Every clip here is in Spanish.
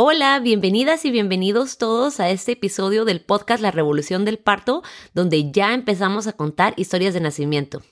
Hola, bienvenidas y bienvenidos todos a este episodio del podcast La Revolución del Parto, donde ya empezamos a contar historias de nacimiento.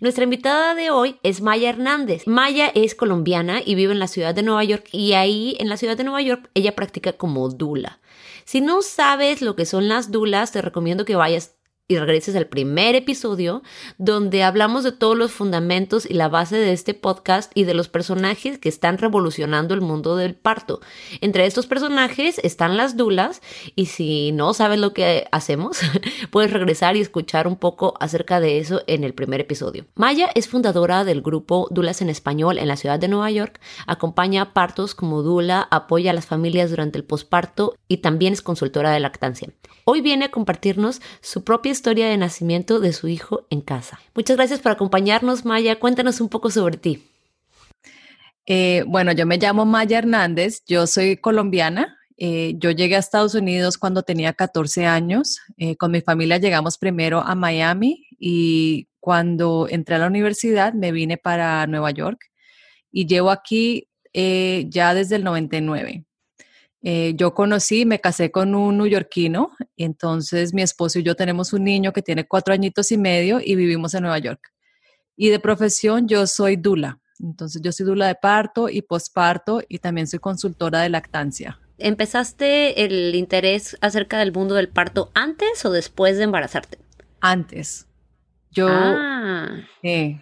Nuestra invitada de hoy es Maya Hernández. Maya es colombiana y vive en la ciudad de Nueva York y ahí en la ciudad de Nueva York ella practica como dula. Si no sabes lo que son las dulas, te recomiendo que vayas y regreses al primer episodio donde hablamos de todos los fundamentos y la base de este podcast y de los personajes que están revolucionando el mundo del parto. Entre estos personajes están las dulas y si no sabes lo que hacemos, puedes regresar y escuchar un poco acerca de eso en el primer episodio. Maya es fundadora del grupo Dulas en Español en la ciudad de Nueva York, acompaña partos como dula, apoya a las familias durante el posparto y también es consultora de lactancia. Hoy viene a compartirnos su propia historia de nacimiento de su hijo en casa. Muchas gracias por acompañarnos, Maya. Cuéntanos un poco sobre ti. Eh, bueno, yo me llamo Maya Hernández, yo soy colombiana. Eh, yo llegué a Estados Unidos cuando tenía 14 años. Eh, con mi familia llegamos primero a Miami y cuando entré a la universidad me vine para Nueva York y llevo aquí ya desde el 99. Eh, yo conocí, me casé con un neoyorquino, entonces mi esposo y yo tenemos un niño que tiene cuatro añitos y medio y vivimos en Nueva York. Y de profesión yo soy dula, entonces yo soy dula de parto y posparto y también soy consultora de lactancia. ¿Empezaste el interés acerca del mundo del parto antes o después de embarazarte? Antes. Yo, ah. eh,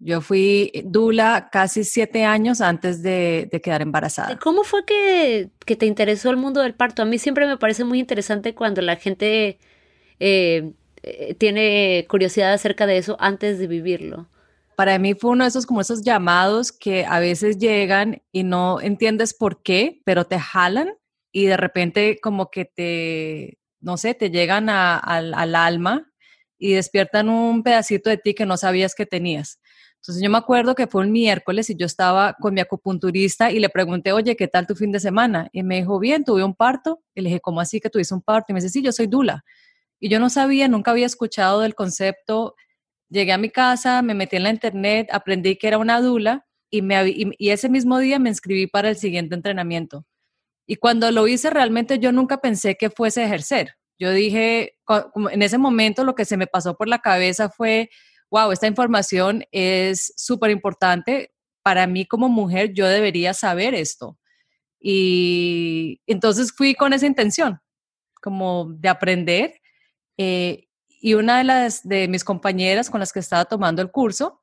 yo fui dula casi siete años antes de, quedar embarazada. ¿Cómo fue que, te interesó el mundo del parto? A mí siempre me parece muy interesante cuando la gente eh, eh, tiene curiosidad acerca de eso antes de vivirlo. Para mí fue uno de esos como esos llamados que a veces llegan y no entiendes por qué, pero te jalan y de repente como que te, no sé, te llegan al alma y despiertan un pedacito de ti que no sabías que tenías. Entonces yo me acuerdo que fue un miércoles y yo estaba con mi acupunturista y le pregunté, oye, ¿qué tal tu fin de semana? Y me dijo, bien, tuve un parto. Y le dije, ¿cómo así que tuviste un parto? Y me dice, sí, yo soy Dula. Y yo no sabía, nunca había escuchado del concepto. Llegué a mi casa, me metí en la internet, aprendí que era una Dula y, ese mismo día me inscribí para el siguiente entrenamiento. Y cuando lo hice, realmente yo nunca pensé que fuese ejercer. Yo dije, en ese momento lo que se me pasó por la cabeza fue, wow, esta información es súper importante. Para mí como mujer, yo debería saber esto. Y entonces fui con esa intención, como de aprender. Eh, y una de las de mis compañeras con las que estaba tomando el curso,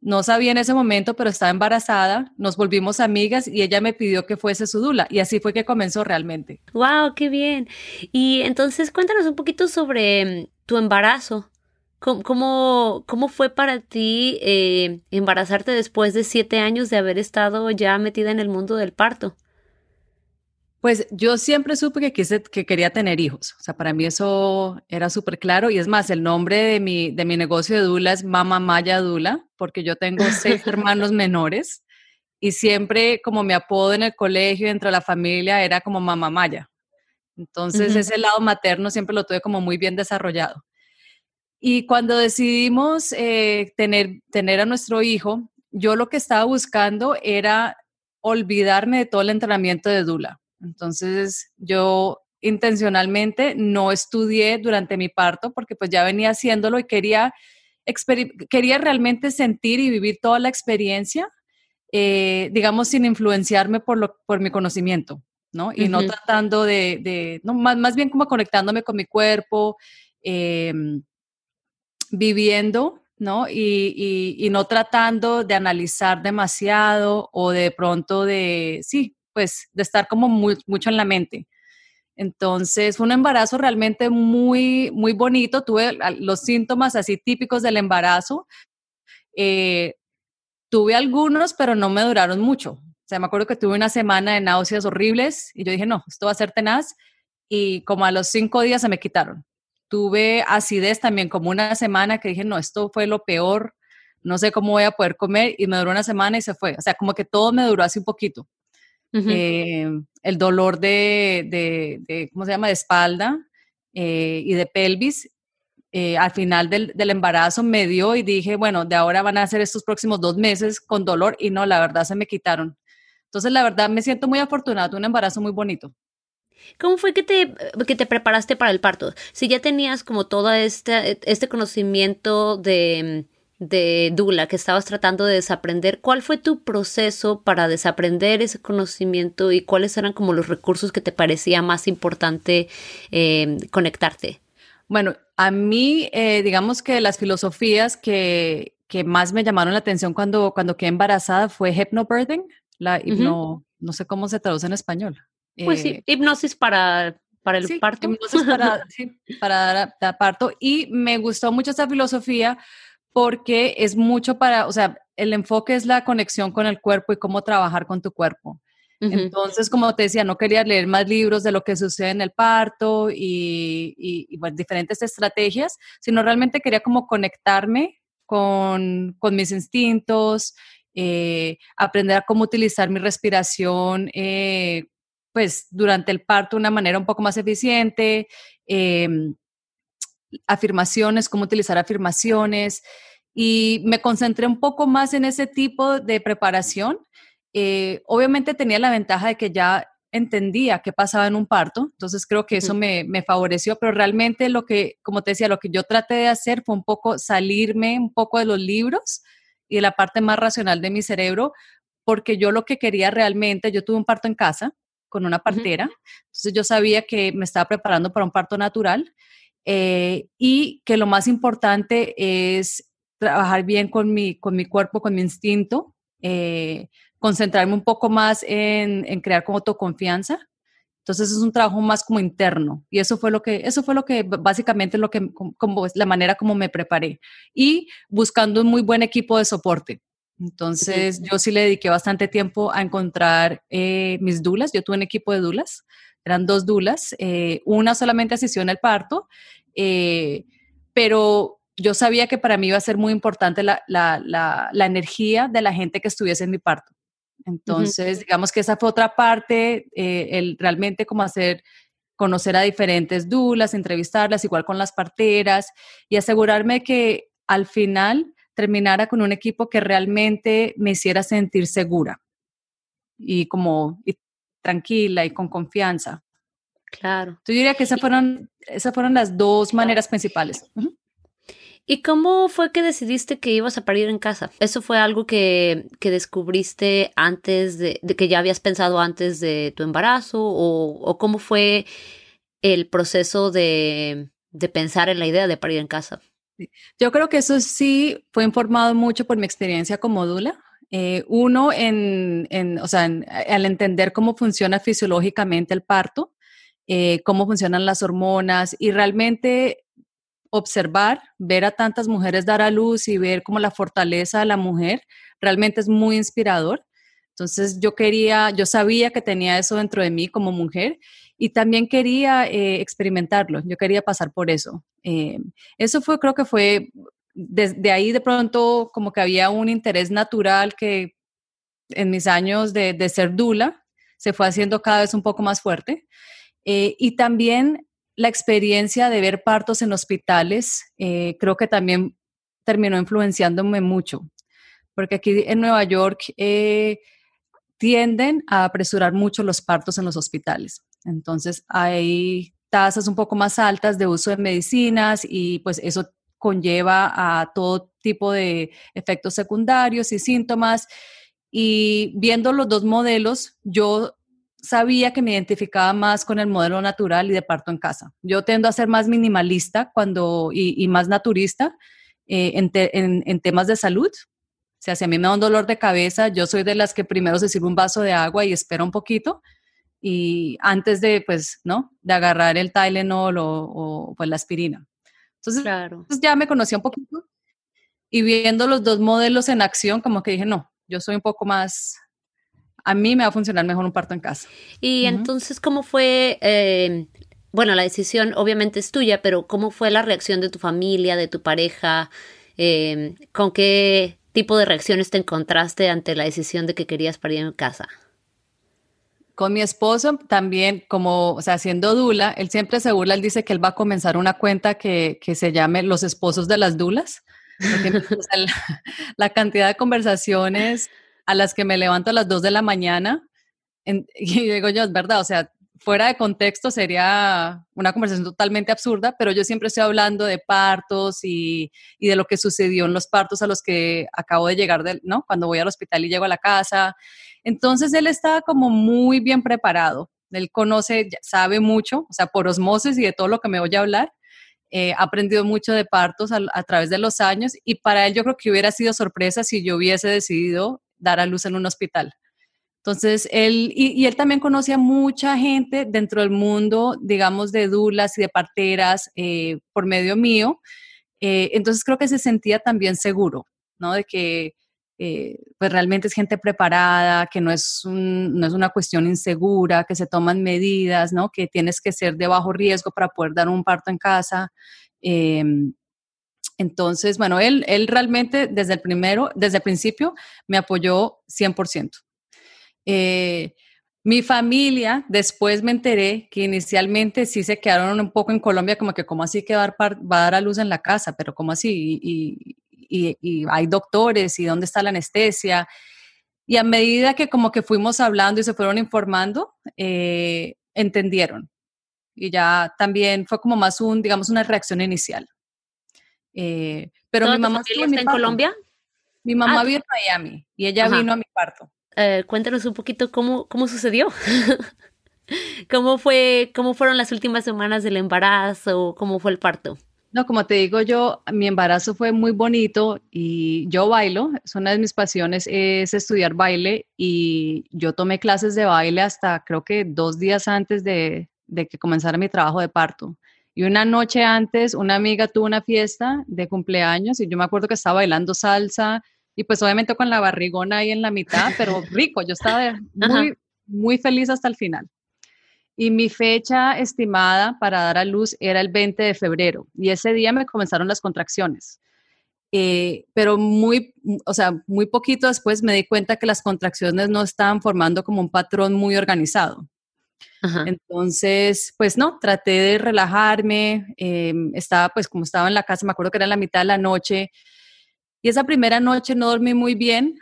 no sabía en ese momento, pero estaba embarazada, nos volvimos amigas y ella me pidió que fuese su dula y así fue que comenzó realmente. Wow, qué bien. Y entonces cuéntanos un poquito sobre mm, tu embarazo. ¿Cómo, cómo, fue para ti eh, embarazarte después de siete años de haber estado ya metida en el mundo del parto? Pues yo siempre supe que, quise, que quería tener hijos. O sea, para mí eso era súper claro. Y es más, el nombre de mi, de mi negocio de Dula es Mama Maya Dula, porque yo tengo seis hermanos menores. Y siempre como mi apodo en el colegio, dentro de la familia, era como Mama Maya. Entonces ese lado materno siempre lo tuve como muy bien desarrollado. Y cuando decidimos eh, tener, tener a nuestro hijo, yo lo que estaba buscando era olvidarme de todo el entrenamiento de Dula. Entonces yo intencionalmente no estudié durante mi parto porque pues ya venía haciéndolo y quería, quería realmente sentir y vivir toda la experiencia, eh, digamos, sin influenciarme por, lo, por mi conocimiento, ¿no? Y no tratando de, no, más, más, bien como conectándome con mi cuerpo, em, viviendo, ¿no? Y, no tratando de analizar demasiado o de pronto de, sí, pues de estar como mucho en la mente. Entonces, fue un embarazo realmente muy, muy bonito. Tuve los síntomas así típicos del embarazo. Eh, tuve algunos, pero no me duraron mucho. O sea, me acuerdo que tuve una semana de náuseas horribles y yo dije, no, esto va a ser tenaz. y como a los cinco días se me quitaron. Tuve acidez también como una semana que dije, no, esto fue lo peor, no sé cómo voy a poder comer y me duró una semana y se fue. O sea, como que todo me duró así un poquito. Eh, el dolor de, de, ¿cómo se llama?, de espalda eh, y de pelvis. Eh, al final del, del, embarazo me dio y dije, bueno, de ahora van a ser estos próximos dos meses con dolor y no, la verdad se me quitaron. Entonces, la verdad me siento muy afortunada, un embarazo muy bonito. ¿Cómo fue que te, que te preparaste para el parto? Si ya tenías como todo este, este conocimiento de, de Dula que estabas tratando de desaprender, ¿cuál fue tu proceso para desaprender ese conocimiento y cuáles eran como los recursos que te parecía más importante eh, conectarte? Bueno, a mí, eh, digamos que las filosofías que, que, más me llamaron la atención cuando, cuando quedé embarazada fue hypnobirthing, la hipno, no sé cómo se traduce en español. Pues sí, eh, hipnosis para, para el parto. Hipnosis para, sí, para dar, parto. Y me gustó mucho esta filosofía porque es mucho para, o sea, el enfoque es la conexión con el cuerpo y cómo trabajar con tu cuerpo. Entonces, como te decía, no quería leer más libros de lo que sucede en el parto y, y, diferentes estrategias, sino realmente quería como conectarme con, con mis instintos, eh, aprender a cómo utilizar mi respiración eh, pues durante el parto de una manera un poco más eficiente, em, afirmaciones, cómo utilizar afirmaciones y me concentré un poco más en ese tipo de preparación. Eh, obviamente tenía la ventaja de que ya entendía qué pasaba en un parto, entonces creo que eso me, me, favoreció, pero realmente lo que, como te decía, lo que yo traté de hacer fue un poco salirme un poco de los libros y de la parte más racional de mi cerebro, porque yo lo que quería realmente, yo tuve un parto en casa, con una partera. Entonces yo sabía que me estaba preparando para un parto natural eh, y que lo más importante es trabajar bien con mi, con mi cuerpo, con mi instinto, eh, concentrarme un poco más en, en, crear como autoconfianza. Entonces es un trabajo más como interno y eso fue lo que, eso fue lo que básicamente lo que, como, la manera como me preparé y buscando un muy buen equipo de soporte. Entonces, yo sí le dediqué bastante tiempo a encontrar eh, mis dulas. Yo tuve un equipo de dulas, eran dos dulas. Eh, una solamente asistió en el parto, eh, pero yo sabía que para mí iba a ser muy importante la, energía de la gente que estuviese en mi parto. Entonces, digamos que esa fue otra parte, el realmente como hacer conocer a diferentes dulas, entrevistarlas, igual con las parteras y asegurarme que al final terminara con un equipo que realmente me hiciera sentir segura y como tranquila y con confianza. Claro. Yo diría que esas fueron, esas fueron las dos maneras principales. ¿Y cómo fue que decidiste que ibas a parir en casa? ¿Eso fue algo que, que descubriste antes de, que ya habías pensado antes de tu embarazo? ¿O, o cómo fue el proceso de, de pensar en la idea de parir en casa? Yo creo que eso sí fue informado mucho por mi experiencia como dula. Eh, uno, en, en, o sea, al entender cómo funciona fisiológicamente el parto, eh, cómo funcionan las hormonas y realmente observar, ver a tantas mujeres dar a luz y ver cómo la fortaleza de la mujer realmente es muy inspirador. Entonces yo quería, yo sabía que tenía eso dentro de mí como mujer y también quería eh, experimentarlo, yo quería pasar por eso. Eh, eso fue, creo que fue, desde ahí de pronto como que había un interés natural que en mis años de, ser dula se fue haciendo cada vez un poco más fuerte. Eh, y también la experiencia de ver partos en hospitales, creo que también terminó influenciándome mucho, porque aquí en Nueva York tienden a apresurar mucho los partos en los hospitales. Entonces hay tasas un poco más altas de uso de medicinas y pues eso conlleva a todo tipo de efectos secundarios y síntomas. Y viendo los dos modelos, yo sabía que me identificaba más con el modelo natural y de parto en casa. Yo tendo a ser más minimalista cuando, y, más naturista eh, en, temas de salud. O sea, si a mí me da un dolor de cabeza, yo soy de las que primero se sirve un vaso de agua y espera un poquito y antes de, pues, ¿no? De agarrar el Tylenol o, pues la aspirina. Entonces, pues, ya me conocía un poquito y viendo los dos modelos en acción, como que dije, no, yo soy un poco más, a mí me va a funcionar mejor un parto en casa. Y entonces, ¿cómo fue eh, bueno, la decisión obviamente es tuya, pero ¿cómo fue la reacción de tu familia, de tu pareja? Em, ¿Con qué tipo de reacciones te encontraste ante la decisión de que querías parir en casa? Con mi esposo también, como, o sea, siendo Dula, él siempre se burla, él dice que él va a comenzar una cuenta que, que se llame Los Esposos de las Dulas. la, la, cantidad de conversaciones a las que me levanto a las 2 de la mañana, y digo yo, es verdad, o sea, fuera de contexto sería una conversación totalmente absurda, pero yo siempre estoy hablando de partos y, y, de lo que sucedió en los partos a los que acabo de llegar, ¿no? Cuando voy al hospital y llego a la casa. Entonces él está como muy bien preparado. Él conoce, sabe mucho, o sea, por osmosis y de todo lo que me voy a hablar. Eh, ha aprendido mucho de partos a, través de los años y para él yo creo que hubiera sido sorpresa si yo hubiese decidido dar a luz en un hospital entonces, él, y, él también conoce a mucha gente dentro del mundo, digamos, de dulas y de parteras eh, por medio mío. Eh, entonces, creo que se sentía también seguro, ¿no? De que eh, pues realmente es gente preparada, que no es, no es una cuestión insegura, que se toman medidas, ¿no? Que tienes que ser de bajo riesgo para poder dar un parto en casa. Em, entonces, bueno, él, él realmente desde el primero, desde el principio, me apoyó 100%. Eh, mi familia, después me enteré que inicialmente sí se quedaron un poco en Colombia, como que, ¿cómo así que va a dar, a, luz en la casa? Pero, ¿cómo así? Y, hay doctores, ¿y dónde está la anestesia? Y a medida que como que fuimos hablando y se fueron informando, eh, entendieron. Y ya también fue como más un, digamos, una reacción inicial. Eh, pero mi mamá está en Colombia. Mi mamá ah, vive en Miami y ella vino a mi parto. Eh, cuéntanos un poquito cómo, cómo sucedió. ¿Cómo, fue, ¿Cómo fueron las últimas semanas del embarazo? ¿Cómo fue el parto? No, como te digo yo, mi embarazo fue muy bonito y yo bailo, es una de mis pasiones, es estudiar baile y yo tomé clases de baile hasta creo que dos días antes de, de que comenzara mi trabajo de parto. Y una noche antes, una amiga tuvo una fiesta de cumpleaños y yo me acuerdo que estaba bailando salsa, y pues obviamente con la barrigona ahí en la mitad, pero rico, yo estaba muy, muy feliz hasta el final. Y mi fecha estimada para dar a luz era el 20 de febrero y ese día me comenzaron las contracciones. Eh, pero muy, o sea, muy poquito después me di cuenta que las contracciones no estaban formando como un patrón muy organizado. Entonces, pues no, traté de relajarme, em, estaba pues como estaba en la casa, me acuerdo que era la mitad de la noche, y esa primera noche no dormí muy bien.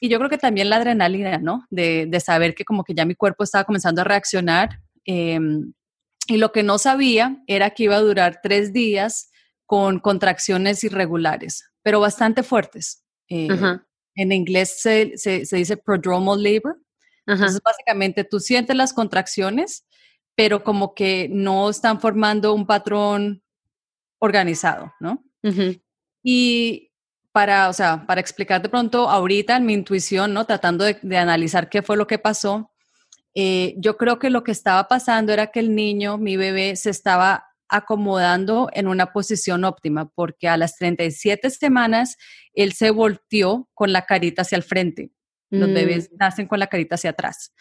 Y yo creo que también la adrenalina, ¿no? De, de saber que como que ya mi cuerpo estaba comenzando a reaccionar. Em, y lo que no sabía era que iba a durar tres días con contracciones irregulares, pero bastante fuertes. Eh, en inglés se, se, se, dice prodromal labor. Entonces, básicamente tú sientes las contracciones, pero como que no están formando un patrón organizado, ¿no? Y para, o sea, para explicar de pronto ahorita en mi intuición, ¿no? Tratando de, analizar qué fue lo que pasó, eh, yo creo que lo que estaba pasando era que el niño, mi bebé, se estaba acomodando en una posición óptima, porque a las 37 semanas él se volteó con la carita hacia el frente. Los bebés mm. nacen con la carita hacia atrás.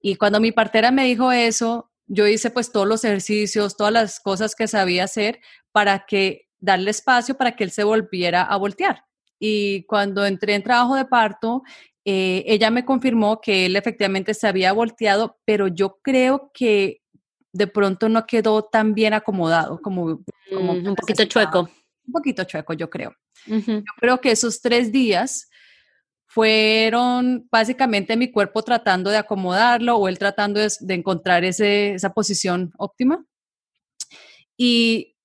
Y cuando mi partera me dijo eso, yo hice pues todos los ejercicios, todas las cosas que sabía hacer para que darle espacio para que él se volviera a voltear. Y cuando entré en trabajo de parto, eh, ella me confirmó que él efectivamente se había volteado, pero yo creo que de pronto no quedó tan bien acomodado como, como mm, un poquito chueco. Un poquito chueco, yo creo. Yo creo que esos tres días fueron básicamente mi cuerpo tratando de acomodarlo o él tratando de, de encontrar ese, esa posición óptima. Y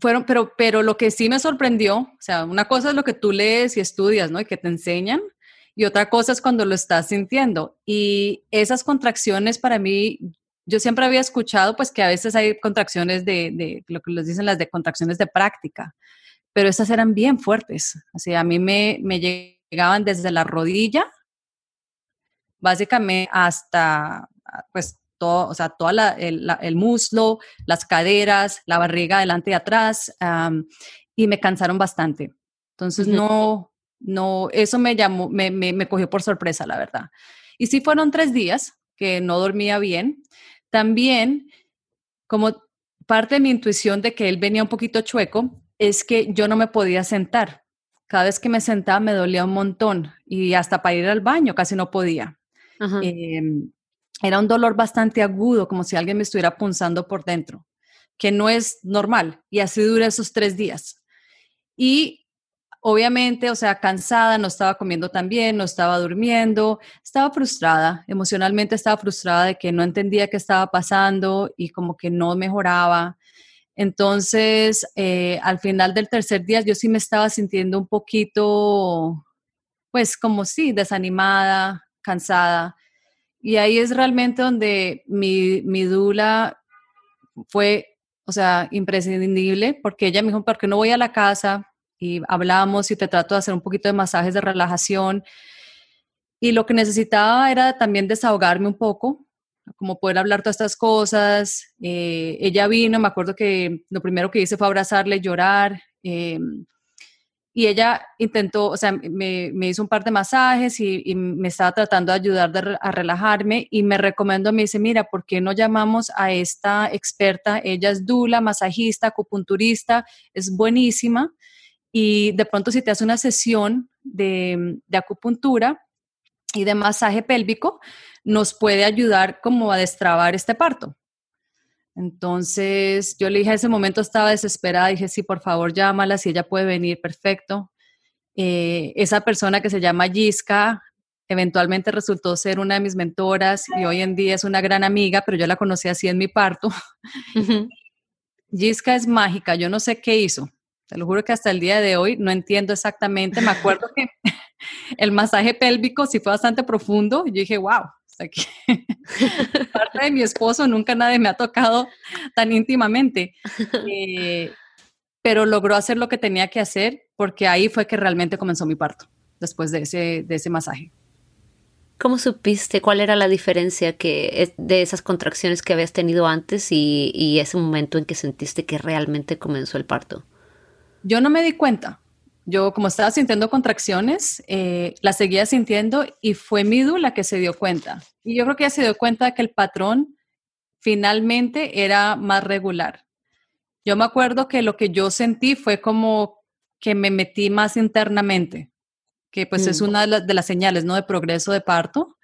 fueron, pero, pero lo que sí me sorprendió, o sea, una cosa es lo que tú lees y estudias, ¿no? Y que te enseñan, y otra cosa es cuando lo estás sintiendo. Y esas contracciones para mí, yo siempre había escuchado, pues que a veces hay contracciones de, de lo que les dicen las de contracciones de práctica, pero esas eran bien fuertes. O sea, a mí me, me llegaban desde la rodilla, básicamente hasta, pues todo, o sea, todo el, muslo, las caderas, la barriga adelante y atrás, y me cansaron bastante. Entonces, no, no, eso me llamó, me, me, cogió por sorpresa, la verdad. Y sí fueron tres días que no dormía bien. También, como parte de mi intuición de que él venía un poquito chueco es que yo no me podía sentar. Cada vez que me sentaba me dolía un montón y hasta para ir al baño casi no podía. Em, era un dolor bastante agudo, como si alguien me estuviera punzando por dentro, que no es normal. Y así duré esos tres días. Y obviamente, o sea, cansada, no estaba comiendo tan bien, no estaba durmiendo, estaba frustrada, emocionalmente estaba frustrada de que no entendía qué estaba pasando y como que no mejoraba. Entonces, eh, al final del tercer día yo sí me estaba sintiendo un poquito, pues como sí, desanimada, cansada. Y ahí es realmente donde mi, mi dula fue, o sea, imprescindible, porque ella me dijo, ¿por qué no voy a la casa? Y hablamos y te trato de hacer un poquito de masajes de relajación. Y lo que necesitaba era también desahogarme un poco, como poder hablar todas estas cosas. Eh, ella vino, me acuerdo que lo primero que hice fue abrazarle, llorar. Eh, y ella intentó, o sea, me, me, hizo un par de masajes y, me estaba tratando de ayudar a relajarme y me recomendó, me dice, mira, ¿por qué no llamamos a esta experta? Ella es dula, masajista, acupunturista, es buenísima. Y de pronto si te hace una sesión de, de acupuntura y de masaje pélvico, nos puede ayudar como a destrabar este parto. Entonces yo le dije, a ese momento estaba desesperada, dije, sí, por favor llámala, si ella puede venir, perfecto. Eh, esa persona que se llama Yiska eventualmente resultó ser una de mis mentoras y hoy en día es una gran amiga, pero yo la conocí así en mi parto. Uh es mágica, yo no sé qué hizo. Te lo juro que hasta el día de hoy no entiendo exactamente. Me acuerdo que el masaje pélvico sí fue bastante profundo. Yo dije, wow, aquí. parte de mi esposo nunca nadie me ha tocado tan íntimamente. Eh, pero logró hacer lo que tenía que hacer porque ahí fue que realmente comenzó mi parto, después de ese, de ese masaje. ¿Cómo supiste cuál era la diferencia que de esas contracciones que habías tenido antes y, y ese momento en que sentiste que realmente comenzó el parto? Yo no me di cuenta. Yo, como estaba sintiendo contracciones, eh, la seguía sintiendo y fue Midu la que se dio cuenta. Y yo creo que ella se dio cuenta que el patrón finalmente era más regular. Yo me acuerdo que lo que yo sentí fue como que me metí más internamente, que pues es mm. una de, las señales, ¿no? De progreso de parto.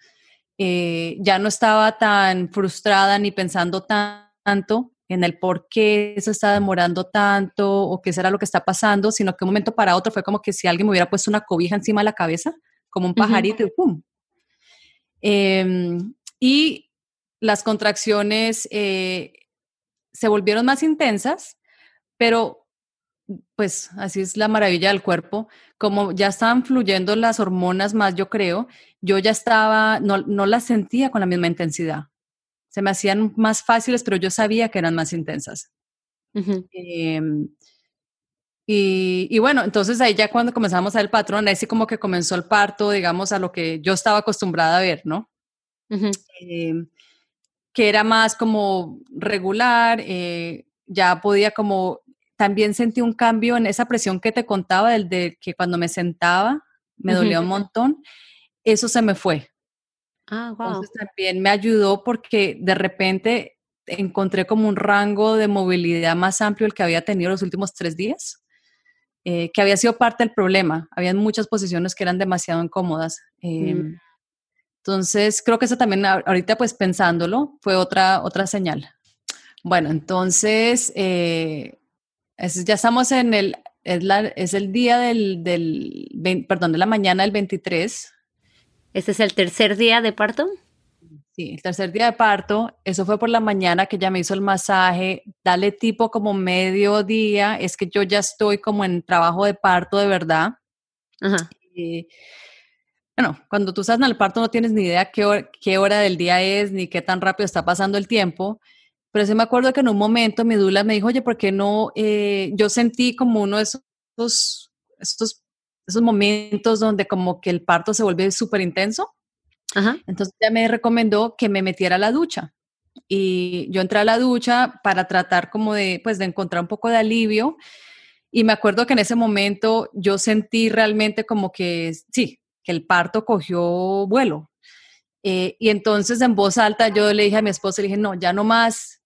Eh, ya no estaba tan frustrada ni pensando tanto en el por qué se está demorando tanto o qué será lo que está pasando, sino que un momento para otro fue como que si alguien me hubiera puesto una cobija encima de la cabeza, como un pajarito, y ¡pum! Em, y las contracciones eh, se volvieron más intensas, pero pues así es la maravilla del cuerpo, como ya estaban fluyendo las hormonas más, yo creo, yo ya estaba, no, no las sentía con la misma intensidad se me hacían más fáciles, pero yo sabía que eran más intensas. Em, y, bueno, entonces ahí ya cuando comenzamos a ver el patrón, ahí sí como que comenzó el parto, digamos, a lo que yo estaba acostumbrada a ver, ¿no? Em, que era más como regular, eh, ya podía como, también sentí un cambio en esa presión que te contaba, del de que cuando me sentaba me dolía un montón, eso se me fue. Ah, wow. Entonces también me ayudó porque de repente encontré como un rango de movilidad más amplio el que había tenido los últimos tres días, eh, que había sido parte del problema. Habían muchas posiciones que eran demasiado incómodas. Em, mm. Entonces, creo que eso también, ahorita pues pensándolo, fue otra, otra señal. Bueno, entonces, eh, ya estamos en el, es, la, es el día del, del, perdón, de la mañana del 23 ¿Este es el tercer día de parto? Sí, el tercer día de parto, eso fue por la mañana que ya me hizo el masaje, dale tipo como medio día, es que yo ya estoy como en trabajo de parto de verdad. Ajá. bueno, cuando tú estás en el parto no tienes ni idea qué hora, qué hora del día es, ni qué tan rápido está pasando el tiempo, pero sí me acuerdo que en un momento mi dula me dijo, oye, ¿por qué no? Eh, yo sentí como uno de esos, esos esos momentos donde como que el parto se vuelve súper intenso. Entonces ella me recomendó que me metiera a la ducha. Y yo entré a la ducha para tratar como de, pues, de encontrar un poco de alivio. Y me acuerdo que en ese momento yo sentí realmente como que, sí, que el parto cogió vuelo. Eh, y entonces en voz alta yo le dije a mi esposa, le dije, no, ya no más,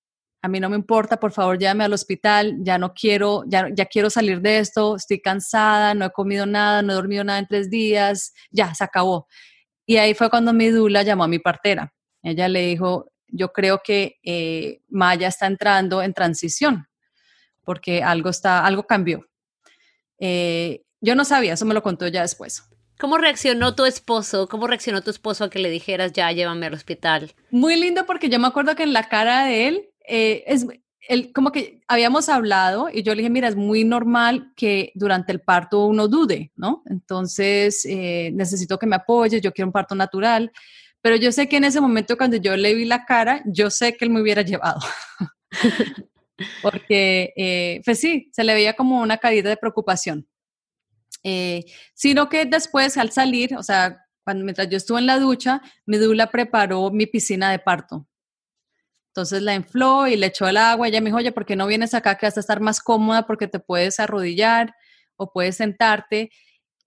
a mí no me importa, por favor, llévame al hospital, ya no quiero, ya, ya quiero salir de esto, estoy cansada, no he comido nada, no he dormido nada en tres días, ya, se acabó. Y ahí fue cuando mi dula llamó a mi partera. Ella le dijo, yo creo que eh, Maya está entrando en transición, porque algo, está, algo cambió. Eh, yo no sabía, eso me lo contó ya después. ¿Cómo reaccionó tu esposo? ¿Cómo reaccionó tu esposo a que le dijeras ya llévame al hospital? Muy lindo porque yo me acuerdo que en la cara de él, eh, es, él, como que habíamos hablado y yo le dije, mira, es muy normal que durante el parto uno dude, ¿no? Entonces, eh, necesito que me apoyes, yo quiero un parto natural, pero yo sé que en ese momento cuando yo le vi la cara, yo sé que él me hubiera llevado. porque, eh, pues sí, se le veía como una caída de preocupación. Eh, sino que después al salir, o sea, cuando, mientras yo estuve en la ducha, mi dula preparó mi piscina de parto. Entonces la infló y le echó el agua. Ella me dijo, oye, ¿por qué no vienes acá que vas a estar más cómoda porque te puedes arrodillar o puedes sentarte?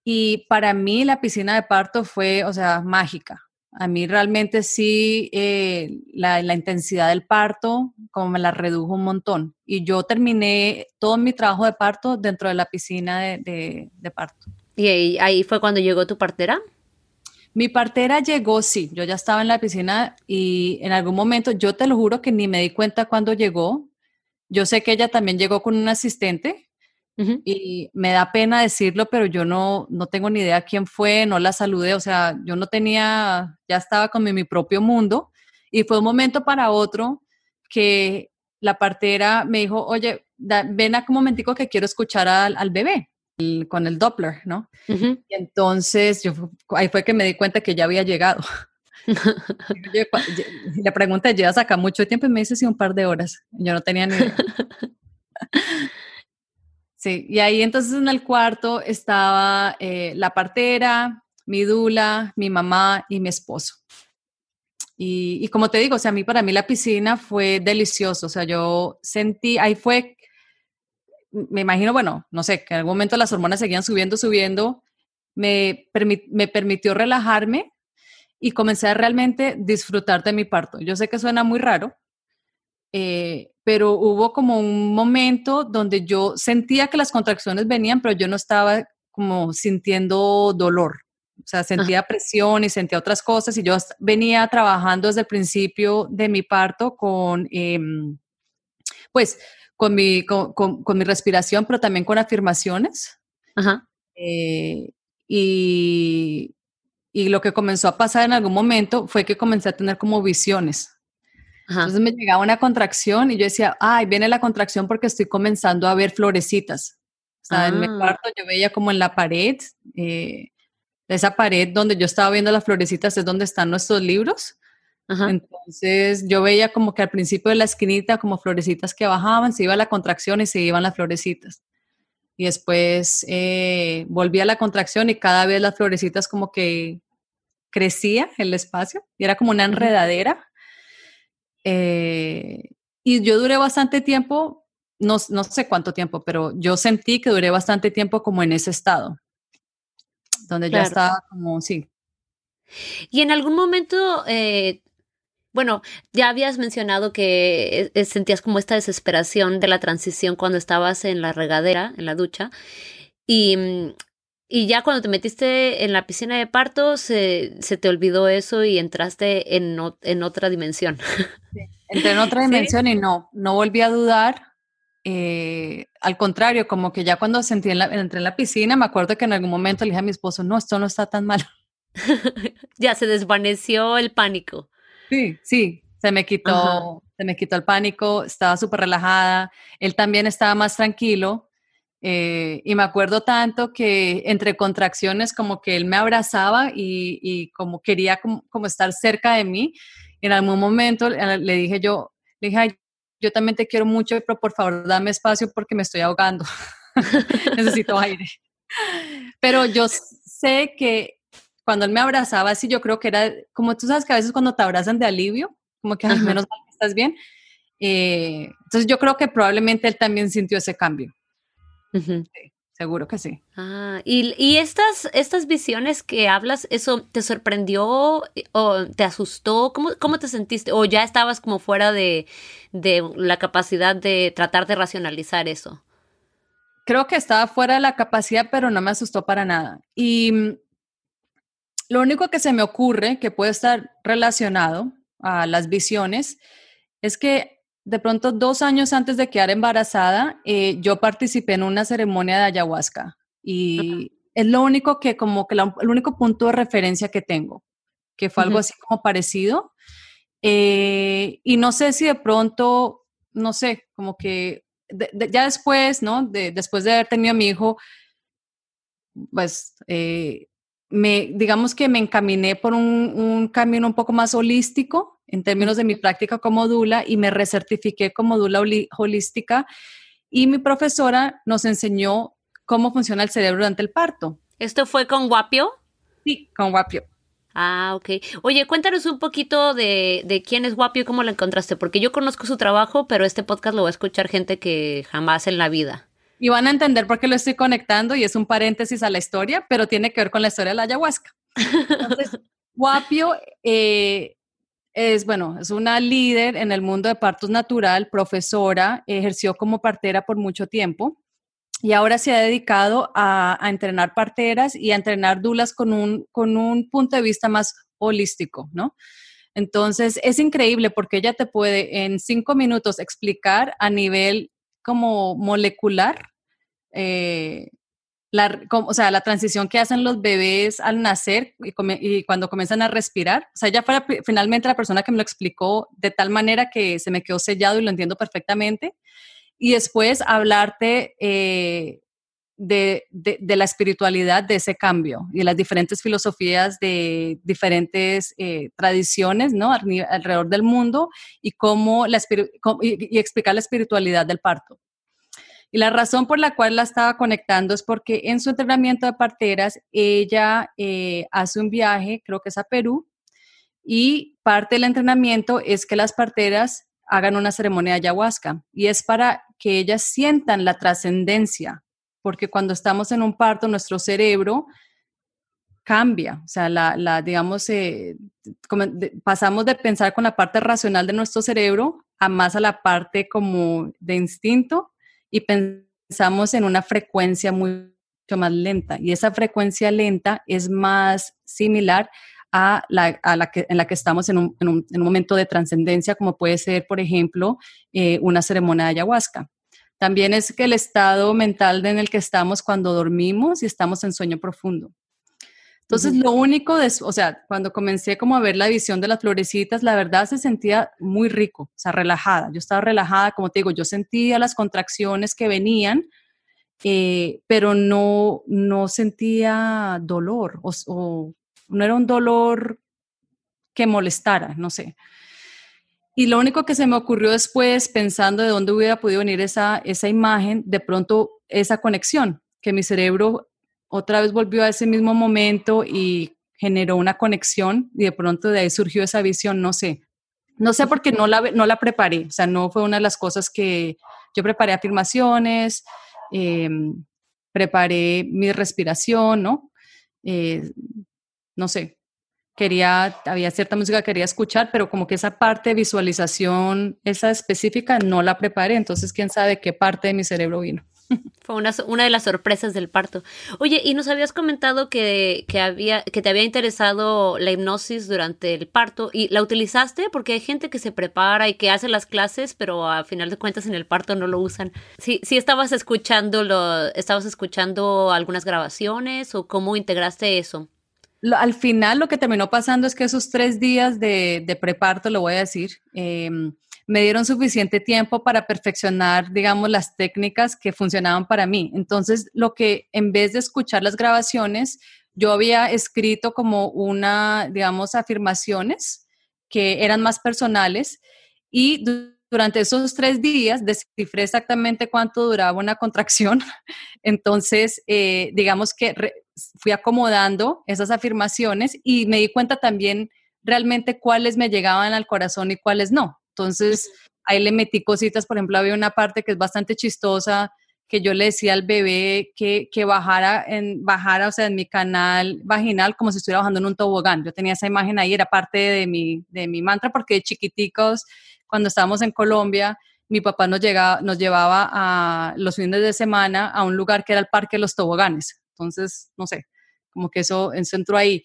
Y para mí la piscina de parto fue, o sea, mágica. A mí realmente sí, eh, la, intensidad del parto, como me la redujo un montón. Y yo terminé todo mi trabajo de parto dentro de la piscina de, parto. ¿Y ahí, fue cuando llegó tu partera? Mi partera llegó, sí, yo ya estaba en la piscina y en algún momento, yo te lo juro que ni me di cuenta cuando llegó. Yo sé que ella también llegó con un asistente, y me da pena decirlo, pero yo no, no tengo ni idea quién fue, no la saludé, o sea, yo no tenía, ya estaba con mi, propio mundo. Y fue un momento para otro que la partera me dijo, oye, ven a un momentico que quiero escuchar al, bebé con el Doppler, ¿no? Y entonces yo, ahí fue que me di cuenta que ya había llegado. le pregunté, ¿llevas acá mucho tiempo? Y me dice, sí, un par de horas. Yo no tenía ni idea. Sí, y ahí entonces en el cuarto estaba eh, la partera, mi dula, mi mamá y mi esposo. Y, como te digo, o sea, a mí para mí la piscina fue delicioso, o sea, yo sentí, ahí fue, me imagino, bueno, no sé, que en algún momento las hormonas seguían subiendo, subiendo, me, me permitió relajarme y comencé a realmente disfrutar de mi parto. Yo sé que suena muy raro, eh, pero hubo como un momento donde yo sentía que las contracciones venían, pero yo no estaba como sintiendo dolor. O sea, sentía presión y sentía otras cosas y yo venía trabajando desde el principio de mi parto con, em, pues, con mi, con, con, mi respiración, pero también con afirmaciones. Ajá. Eh, y, y lo que comenzó a pasar en algún momento fue que comencé a tener como visiones. Entonces me llegaba una contracción y yo decía, ay, viene la contracción porque estoy comenzando a ver florecitas. O sea, en mi ah. cuarto yo veía como en la pared, eh, esa pared donde yo estaba viendo las florecitas es donde están nuestros libros. Entonces yo veía como que al principio de la esquinita como florecitas que bajaban, se iba la contracción y se iban las florecitas. Y después eh, volvía la contracción y cada vez las florecitas como que crecía el espacio y era como una enredadera. Eh, y yo duré bastante tiempo, no, no, sé cuánto tiempo, pero yo sentí que duré bastante tiempo como en ese estado, donde ya estaba como, sí. Y en algún momento, eh, bueno, ya habías mencionado que eh, sentías como esta desesperación de la transición cuando estabas en la regadera, en la ducha. Y mm, y ya cuando te metiste en la piscina de parto, se, se te olvidó eso y entraste en, en otra dimensión. entré en otra dimensión y no, no volví a dudar. Eh, al contrario, como que ya cuando sentí en la, entré en la piscina, me acuerdo que en algún momento le dije a mi esposo, no, esto no está tan mal. ya se desvaneció el pánico. Sí, sí, se me quitó, se me quitó el pánico, estaba súper relajada. Él también estaba más tranquilo eh, y me acuerdo tanto que entre contracciones como que él me abrazaba y, como quería como, estar cerca de mí. En algún momento le dije yo, le dije, yo también te quiero mucho, pero por favor dame espacio porque me estoy ahogando. Necesito aire. Pero yo sé que cuando él me abrazaba así, yo creo que era, como tú sabes que a veces cuando te abrazan de alivio, como que al menos estás bien. Eh, entonces yo creo que probablemente él también sintió ese cambio. seguro que sí. Ah, y, y, estas, estas visiones que hablas, ¿eso te sorprendió o te asustó? ¿Cómo, cómo te sentiste? ¿O ya estabas como fuera de, de la capacidad de tratar de racionalizar eso? Creo que estaba fuera de la capacidad, pero no me asustó para nada. Y mm, lo único que se me ocurre que puede estar relacionado a las visiones es que de pronto dos años antes de quedar embarazada, eh, yo participé en una ceremonia de ayahuasca y es lo único que como que el único punto de referencia que tengo, que fue algo así como parecido. Eh, y no sé si de pronto, no sé, como que ya después, ¿no? De, después de haber tenido a mi hijo, pues eh, me, digamos que me encaminé por un, un, camino un poco más holístico en términos de mi práctica como dula y me recertifiqué como dula holística y mi profesora nos enseñó cómo funciona el cerebro durante el parto. ¿Esto fue con Guapio? Sí, con Guapio. Ah, ok. Oye, cuéntanos un poquito de, de, quién es Guapio y cómo lo encontraste, porque yo conozco su trabajo, pero este podcast lo va a escuchar gente que jamás en la vida. Y van a entender por qué lo estoy conectando y es un paréntesis a la historia, pero tiene que ver con la historia de la ayahuasca. Entonces, Guapio eh, es, bueno, es una líder en el mundo de partos natural, profesora, ejerció como partera por mucho tiempo y ahora se ha dedicado a, entrenar parteras y a entrenar dulas con un, con un punto de vista más holístico, ¿no? Entonces, es increíble porque ella te puede en cinco minutos explicar a nivel como molecular eh, la, o sea, la transición que hacen los bebés al nacer y, cuando comienzan a respirar. O sea, ella fue finalmente la persona que me lo explicó de tal manera que se me quedó sellado y lo entiendo perfectamente. Y después hablarte eh, de, de, la espiritualidad de ese cambio y las diferentes filosofías de diferentes eh, tradiciones ¿no? alrededor del mundo y, cómo la, y explicar la espiritualidad del parto. Y la razón por la cual la estaba conectando es porque en su entrenamiento de parteras, ella eh, hace un viaje, creo que es a Perú, y parte del entrenamiento es que las parteras hagan una ceremonia de ayahuasca y es para que ellas sientan la trascendencia, porque cuando estamos en un parto, nuestro cerebro cambia, o sea, la, digamos, eh, pasamos de pensar con la parte racional de nuestro cerebro a más a la parte como de instinto y pensamos en una frecuencia mucho más lenta. Y esa frecuencia lenta es más similar a la, a la que, en la que estamos en un, en un, momento de trascendencia, como puede ser, por ejemplo, eh, una ceremonia de ayahuasca. También es que el estado mental en el que estamos cuando dormimos y estamos en sueño profundo. Entonces, lo único, de, o sea, cuando comencé como a ver la visión de las florecitas, la verdad se sentía muy rico, o sea, relajada. Yo estaba relajada, como te digo, yo sentía las contracciones que venían, eh, pero no, no sentía dolor o, no era un dolor que molestara, no sé. Y lo único que se me ocurrió después, pensando de dónde hubiera podido venir esa, esa imagen, de pronto esa conexión, que mi cerebro otra vez volvió a ese mismo momento y generó una conexión y de pronto de ahí surgió esa visión, no sé. No sé porque no la, no la preparé, o sea, no fue una de las cosas que yo preparé afirmaciones, em, preparé mi respiración, ¿no? Eh, no sé, quería, había cierta música que quería escuchar, pero como que esa parte de visualización, esa específica, no la preparé, entonces quién sabe qué parte de mi cerebro vino. Fue una, una, de las sorpresas del parto. Oye, y nos habías comentado que, que, había, que te había interesado la hipnosis durante el parto y la utilizaste porque hay gente que se prepara y que hace las clases, pero a final de cuentas en el parto no lo usan. ¿Sí, sí estabas escuchando lo, estabas escuchando algunas grabaciones o cómo integraste eso? al final lo que terminó pasando es que esos tres días de, de preparto, lo voy a decir, eh, me dieron suficiente tiempo para perfeccionar, digamos, las técnicas que funcionaban para mí. Entonces, lo que en vez de escuchar las grabaciones, yo había escrito como una, digamos, afirmaciones que eran más personales y durante esos tres días descifré exactamente cuánto duraba una contracción. Entonces, eh, digamos que fui acomodando esas afirmaciones y me di cuenta también realmente cuáles me llegaban al corazón y cuáles no. Entonces, ahí le metí cositas, por ejemplo, había una parte que es bastante chistosa, que yo le decía al bebé que, que bajara, en, bajara, o sea, en mi canal vaginal como si estuviera bajando en un tobogán. Yo tenía esa imagen ahí, era parte de mi, de mi mantra, porque de chiquiticos, cuando estábamos en Colombia, mi papá nos, llegaba, nos llevaba a los fines de semana a un lugar que era el Parque de los Toboganes. Entonces, no sé, como que eso entró ahí.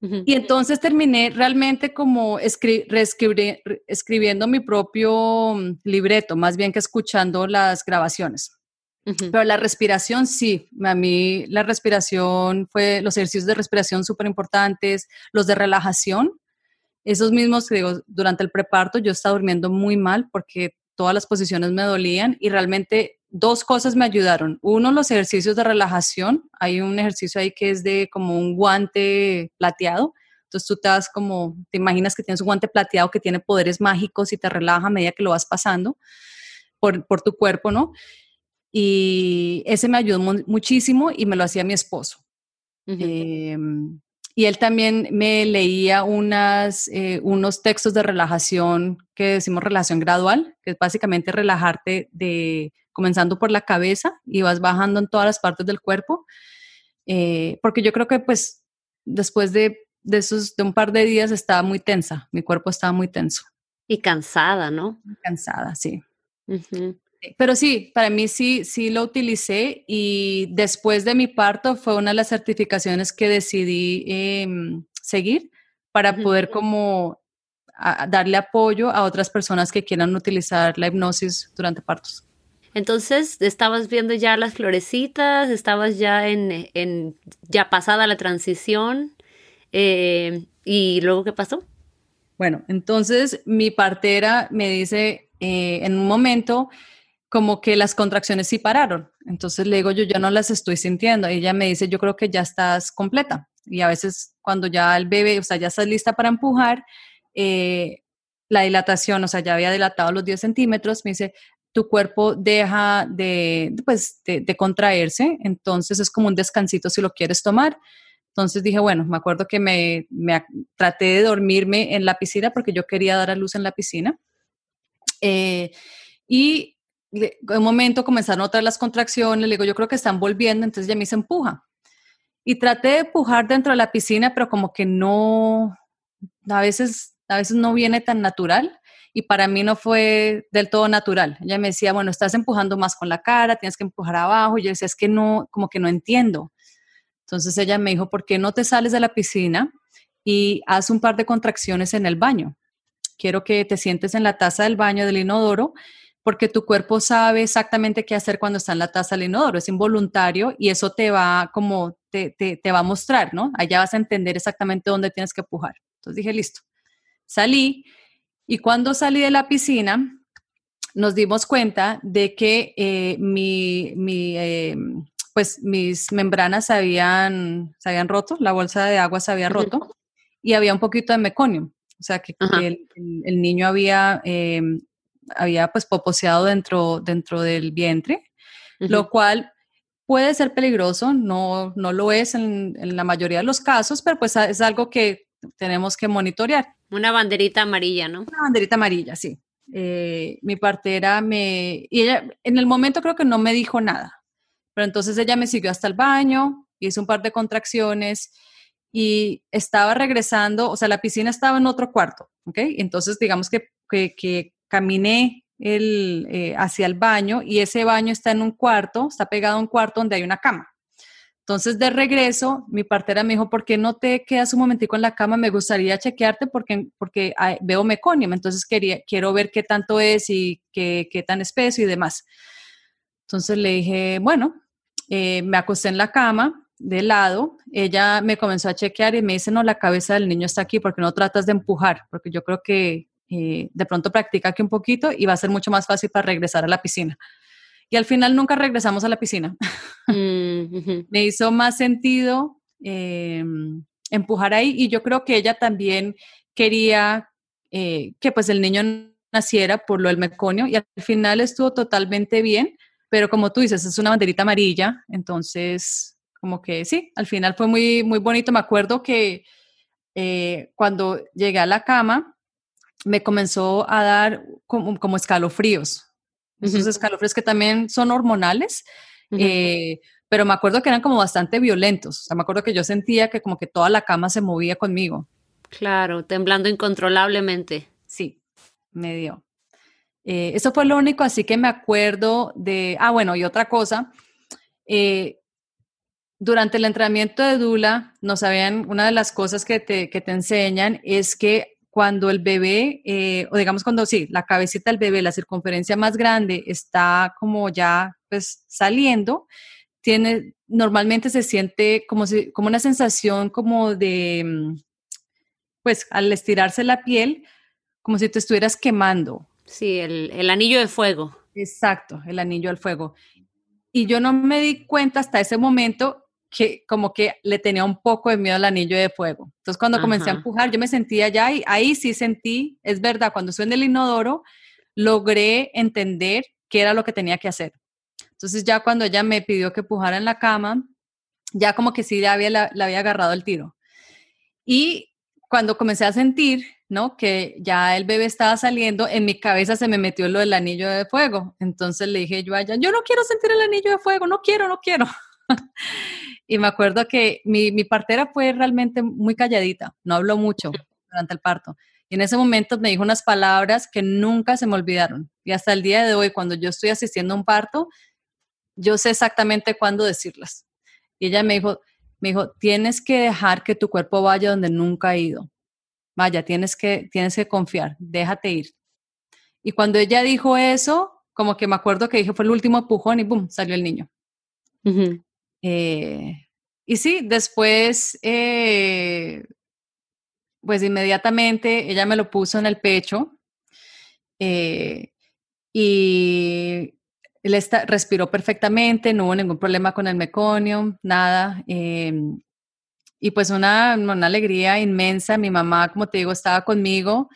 Y entonces terminé realmente como escribiendo mi propio mm, libreto, más bien que escuchando las grabaciones. Pero la respiración sí, a mí la respiración fue, los ejercicios de respiración súper importantes, los de relajación, esos mismos que digo, durante el preparto yo estaba durmiendo muy mal porque todas las posiciones me dolían y realmente dos cosas me ayudaron. Uno, los ejercicios de relajación. Hay un ejercicio ahí que es de como un guante plateado. Entonces tú te das como, te imaginas que tienes un guante plateado que tiene poderes mágicos y te relaja a medida que lo vas pasando por, por tu cuerpo, ¿no? Y ese me ayudó muchísimo y me lo hacía mi esposo. Em, y él también me leía unas, eh, unos textos de relajación que decimos relajación gradual, que es básicamente relajarte de comenzando por la cabeza y vas bajando en todas las partes del cuerpo. Eh, porque yo creo que pues después de, de, esos, de un par de días estaba muy tensa, mi cuerpo estaba muy tenso. Y cansada, ¿no? Cansada, sí. Pero sí, para mí sí, sí lo utilicé y después de mi parto fue una de las certificaciones que decidí em, seguir para poder como darle apoyo a otras personas que quieran utilizar la hipnosis durante partos. Entonces, estabas viendo ya las florecitas, estabas ya en, en ya pasada la transición, eh, y luego qué pasó? Bueno, entonces mi partera me dice eh, en un momento, como que las contracciones sí pararon. Entonces le digo, yo ya no las estoy sintiendo. Ella me dice, yo creo que ya estás completa. Y a veces cuando ya el bebé, o sea, ya estás lista para empujar, eh, la dilatación, o sea, ya había dilatado los 10 centímetros, me dice, tu cuerpo deja de, pues, de, contraerse, entonces es como un descansito si lo quieres tomar. Entonces dije, bueno, me acuerdo que me, traté de dormirme en la piscina porque yo quería dar a luz en la piscina. Eh, y en un momento comenzaron otra las contracciones, le digo, yo creo que están volviendo, entonces ya me se empuja. Y traté de empujar dentro de la piscina, pero como que no, a veces, a veces no viene tan natural y para mí no fue del todo natural. Ella me decía, bueno, estás empujando más con la cara, tienes que empujar abajo, y yo decía, es que no, como que no entiendo. Entonces ella me dijo, ¿por qué no te sales de la piscina y haz un par de contracciones en el baño? Quiero que te sientes en la taza del baño del inodoro porque tu cuerpo sabe exactamente qué hacer cuando está en la taza del inodoro, es involuntario y eso te va como, te, te, te va a mostrar, ¿no? Allá vas a entender exactamente dónde tienes que empujar. Entonces dije, listo. Salí y cuando salí de la piscina, nos dimos cuenta de que eh, mi, mi eh, pues mis membranas se habían, se habían roto, la bolsa de agua se había roto y había un poquito de meconium. O sea, que, el, el, niño había eh, había pues poposeado dentro, dentro del vientre, lo cual puede ser peligroso, no, no lo es en, la mayoría de los casos, pero pues es algo que tenemos que monitorear. Una banderita amarilla, ¿no? Una banderita amarilla, sí. Eh, mi partera me... Y ella en el momento creo que no me dijo nada, pero entonces ella me siguió hasta el baño, hizo un par de contracciones y estaba regresando, o sea, la piscina estaba en otro cuarto, ¿ok? Entonces digamos que, que, caminé el, eh, hacia el baño y ese baño está en un cuarto, está pegado a un cuarto donde hay una cama. Entonces, de regreso, mi partera me dijo, ¿por qué no te quedas un momentico en la cama? Me gustaría chequearte porque, porque veo meconium, entonces quería, quiero ver qué tanto es y qué, qué tan espeso y demás. Entonces le dije, bueno, eh, me acosté en la cama de lado, ella me comenzó a chequear y me dice, no, la cabeza del niño está aquí porque no tratas de empujar, porque yo creo que eh, de pronto practica aquí un poquito y va a ser mucho más fácil para regresar a la piscina. Y al final nunca regresamos a la piscina. Mm, Me hizo más sentido eh, empujar ahí y yo creo que ella también quería eh, que pues el niño naciera por lo del meconio y al final estuvo totalmente bien, pero como tú dices, es una banderita amarilla, entonces como que sí, al final fue muy, muy bonito. Me acuerdo que cuando llegué a la cama, me comenzó a dar como, como escalofríos. Esos escalofríos que también son hormonales, eh, pero me acuerdo que eran como bastante violentos. O sea, me acuerdo que yo sentía que como que toda la cama se movía conmigo. Claro, temblando incontrolablemente. Sí, me dio. Eh, eso fue lo único, así que me acuerdo de, ah, bueno, y otra cosa, eh, durante el entrenamiento de Dula, nos sabían, una de las cosas que te, que te enseñan es que cuando el bebé, eh, o digamos cuando sí, la cabecita del bebé, la circunferencia más grande está como ya pues saliendo, tiene, normalmente se siente como, si, como una sensación como de, mm, pues al estirarse la piel, como si te estuvieras quemando. Sí, el, el anillo de fuego. Exacto, el anillo del fuego. Y yo no me di cuenta hasta ese momento que como que le tenía un poco de miedo al anillo de fuego. Entonces cuando comencé a empujar, yo me sentía ya y ahí sí sentí, es verdad, cuando estuve en el inodoro, logré entender qué era lo que tenía que hacer. Entonces ya cuando ella me pidió que empujara en la cama, ya como que sí le había, la, había agarrado el tiro. Y cuando comencé a sentir, ¿no? Que ya el bebé estaba saliendo, en mi cabeza se me metió lo del anillo de fuego. Entonces le dije yo a ella, yo no quiero sentir el anillo de fuego, no quiero, no quiero. Y me acuerdo que mi, mi, partera fue realmente muy calladita, no habló mucho durante el parto. Y en ese momento me dijo unas palabras que nunca se me olvidaron. Y hasta el día de hoy, cuando yo estoy asistiendo a un parto, yo sé exactamente cuándo decirlas. Y ella me dijo, me dijo, tienes que dejar que tu cuerpo vaya donde nunca ha ido. Vaya, tienes que, tienes que confiar, déjate ir. Y cuando ella dijo eso, como que me acuerdo que dije, fue el último empujón y boom, salió el niño. Eh, y sí, después, eh, pues inmediatamente ella me lo puso en el pecho eh, y él está, respiró perfectamente, no hubo ningún problema con el meconio, nada. Y pues una, una, alegría inmensa. Mi mamá, como te digo, estaba conmigo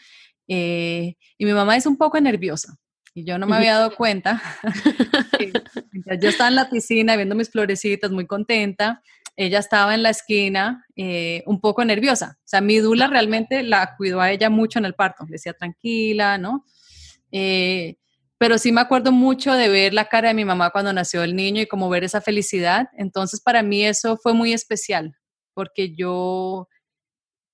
y mi mamá es un poco nerviosa. Y yo no me había dado cuenta. yo estaba en la piscina viendo mis florecitas, muy contenta. Ella estaba en la esquina, eh, un poco nerviosa. O sea, mi dula realmente la cuidó a ella mucho en el parto. Le decía tranquila, ¿no? Eh, pero sí me acuerdo mucho de ver la cara de mi mamá cuando nació el niño y como ver esa felicidad. Entonces, para mí eso fue muy especial, porque yo,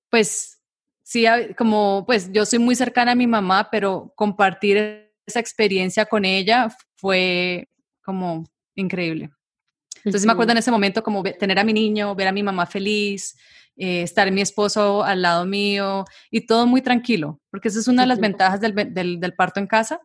pues, sí, como, pues, yo soy muy cercana a mi mamá, pero compartir esa experiencia con ella fue como increíble. Entonces me acuerdo en ese momento como tener a mi niño, ver a mi mamá feliz, eh, estar mi esposo al lado mío y todo muy tranquilo, porque esa es una de las ventajas del, del, del parto en casa.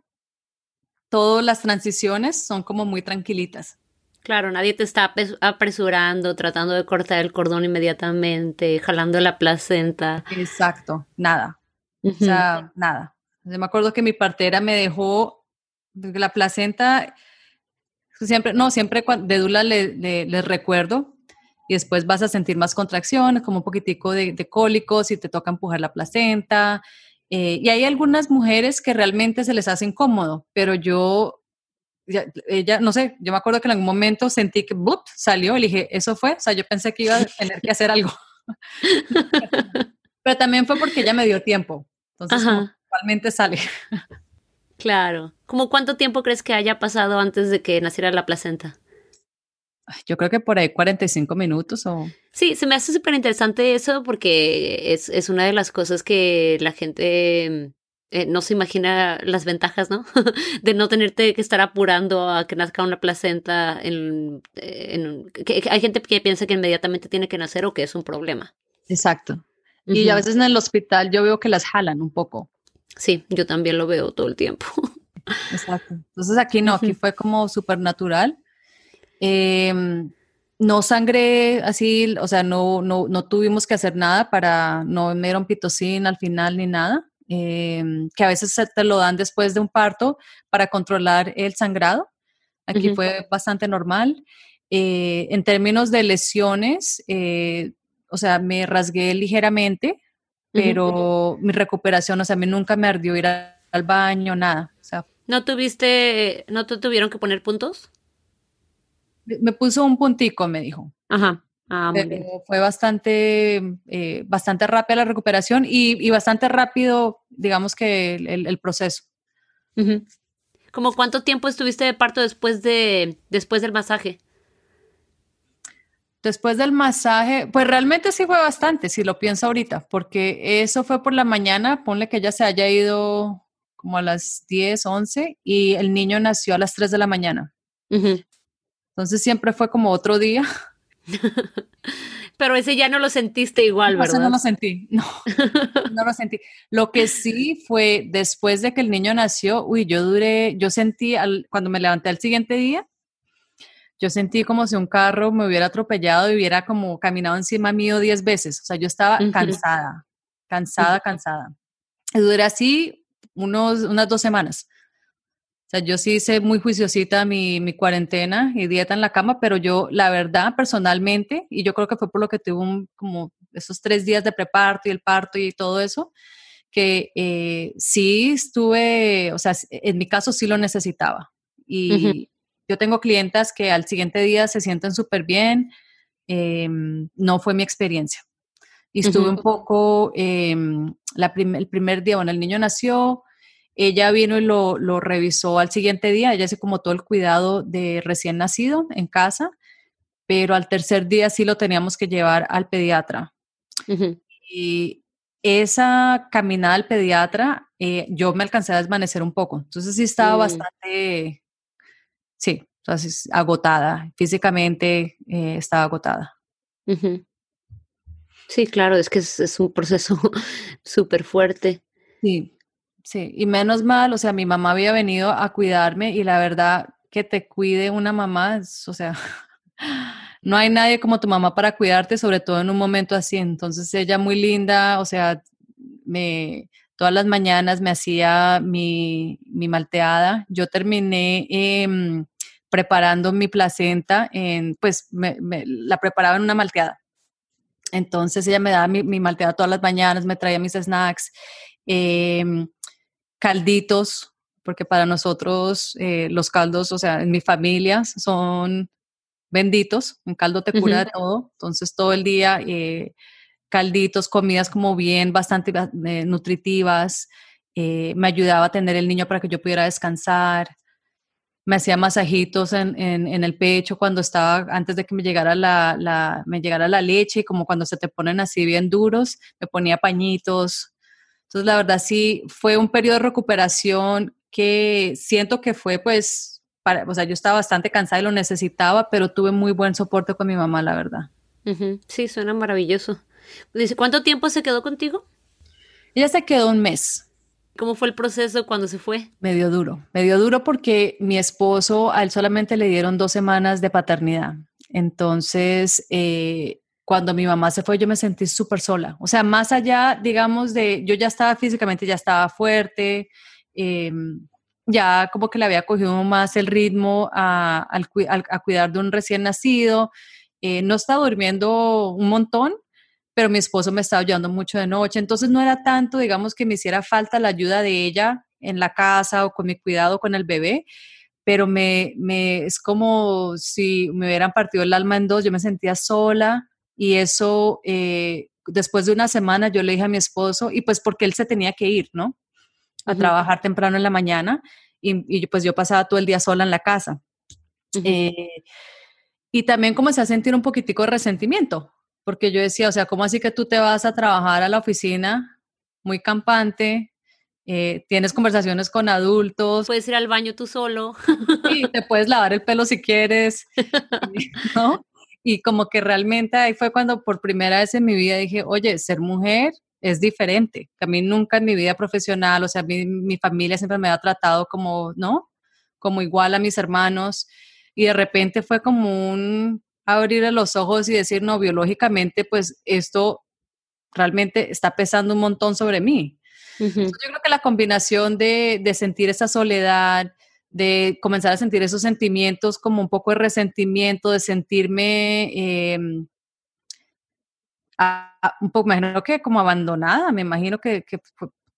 Todas las transiciones son como muy tranquilitas. Claro, nadie te está apresurando, tratando de cortar el cordón inmediatamente, jalando la placenta. Exacto, nada. O sea, nada. Yo me acuerdo que mi partera me dejó la placenta, siempre, no, siempre de Dula les le, recuerdo y después vas a sentir más contracciones, como un poquitico de, cólicos y te toca empujar la placenta. Eh, y hay algunas mujeres que realmente se les hace incómodo, pero yo, ella, no sé, yo me acuerdo que en algún momento sentí que ¡bup! salió y dije, eso fue, o sea, yo pensé que iba a tener que hacer algo. pero también fue porque ella me dio tiempo. Entonces, sale. Claro. ¿Cómo cuánto tiempo crees que haya pasado antes de que naciera la placenta? Yo creo que por ahí 45 minutos o... Sí, se me hace súper interesante eso porque es, es, una de las cosas que la gente eh, no se imagina las ventajas, ¿no? de no tenerte que estar apurando a que nazca una placenta. En, en que hay gente que piensa que inmediatamente tiene que nacer o que es un problema. Exacto. Y a veces en el hospital yo veo que las jalan un poco. Sí, yo también lo veo todo el tiempo. Exacto. Entonces aquí no, aquí fue como súper natural. Em, no sangré así, o sea, no, no, no, tuvimos que hacer nada para, no me dieron pitocin al final ni nada, em, que a veces te lo dan después de un parto para controlar el sangrado. Aquí fue bastante normal. Eh, en términos de lesiones, eh, o sea, me rasgué ligeramente, pero mi recuperación, o sea, a mí nunca me ardió ir al baño, nada. O sea, ¿No tuviste, no te tuvieron que poner puntos? Me puso un puntico, me dijo. Ajá. Ah, fue bastante, eh, bastante rápida la recuperación y, y, bastante rápido, digamos que el, el, proceso. ¿Como cuánto tiempo estuviste de parto después de después del masaje? Después del masaje, pues realmente sí fue bastante, si lo pienso ahorita, porque eso fue por la mañana, ponle que ella se haya ido como a las 10, 11 y el niño nació a las 3 de la mañana. Entonces siempre fue como otro día. Pero ese ya no lo sentiste igual, ¿verdad? no lo sentí, no, no lo sentí. Lo que sí fue después de que el niño nació, uy, yo duré, yo sentí al, cuando me levanté al siguiente día, yo sentí como si un carro me hubiera atropellado y hubiera como caminado encima mío diez veces. O sea, yo estaba cansada, cansada, cansada. Y duré así unos, unas dos semanas. O sea, yo sí hice muy juiciosita mi, mi, cuarentena y dieta en la cama, pero yo, la verdad, personalmente, y yo creo que fue por lo que tuve como esos tres días de preparto y el parto y todo eso, que eh, sí estuve, o sea, en mi caso sí lo necesitaba. Y, yo tengo clientas que al siguiente día se sienten súper bien. Em, no fue mi experiencia. Y estuve un poco, em, el primer día, bueno, el niño nació, ella vino y lo, revisó al siguiente día, ella hace como todo el cuidado de recién nacido en casa, pero al tercer día sí lo teníamos que llevar al pediatra. Y esa caminada al pediatra, eh, yo me alcancé a desvanecer un poco, entonces sí estaba bastante sí, entonces agotada, físicamente eh, estaba agotada. Sí, claro, es que es, un proceso súper fuerte. Sí, sí, y menos mal, o sea, mi mamá había venido a cuidarme y la verdad que te cuide una mamá, o sea, no hay nadie como tu mamá para cuidarte, sobre todo en un momento así. Entonces ella muy linda, o sea, me todas las mañanas me hacía mi, mi malteada. Yo terminé eh, preparando mi placenta, en, pues me, la preparaba en una malteada. Entonces ella me daba mi, malteada todas las mañanas, me traía mis snacks, em, calditos, porque para nosotros eh, los caldos, o sea, en mi familia son benditos, un caldo te cura de todo, entonces todo el día eh, calditos, comidas como bien, bastante eh, nutritivas, me ayudaba a tener el niño para que yo pudiera descansar, me hacía masajitos en, en, el pecho cuando estaba, antes de que me llegara la, la, me llegara la leche, y como cuando se te ponen así bien duros, me ponía pañitos. Entonces, la verdad sí, fue un periodo de recuperación que siento que fue pues, para, o sea, yo estaba bastante cansada y lo necesitaba, pero tuve muy buen soporte con mi mamá, la verdad. Sí, suena maravilloso. Dice, ¿cuánto tiempo se quedó contigo? Ella se quedó un mes. ¿Cómo fue el proceso cuando se fue? Medio duro, medio duro porque mi esposo, a él solamente le dieron dos semanas de paternidad. Entonces, eh, cuando mi mamá se fue, yo me sentí súper sola. O sea, más allá, digamos, de, yo ya estaba físicamente, ya estaba fuerte, em, ya como que le había cogido más el ritmo a, a cuidar de un recién nacido. Eh, no estaba durmiendo un montón, pero mi esposo me estaba ayudando mucho de noche, entonces no era tanto, digamos, que me hiciera falta la ayuda de ella en la casa o con mi cuidado con el bebé, pero me, me es como si me hubieran partido el alma en dos, yo me sentía sola y eso, eh, después de una semana yo le dije a mi esposo, y pues porque él se tenía que ir, ¿no? A trabajar temprano en la mañana y, pues yo pasaba todo el día sola en la casa. Eh, y también comencé a sentir un poquitico de resentimiento, porque yo decía, o sea, ¿cómo así que tú te vas a trabajar a la oficina muy campante? Eh, tienes conversaciones con adultos. Puedes ir al baño tú solo. Y te puedes lavar el pelo si quieres, ¿no? Y como que realmente ahí fue cuando por primera vez en mi vida dije, oye, ser mujer es diferente. a mí nunca en mi vida profesional, o sea, mi, mi familia siempre me ha tratado como, ¿no? Como igual a mis hermanos. Y de repente fue como un, abrir los ojos y decir, no, biológicamente, pues esto realmente está pesando un montón sobre mí. yo creo que la combinación de, sentir esa soledad, de comenzar a sentir esos sentimientos como un poco de resentimiento, de sentirme em, un poco, me imagino que como abandonada, me imagino que, que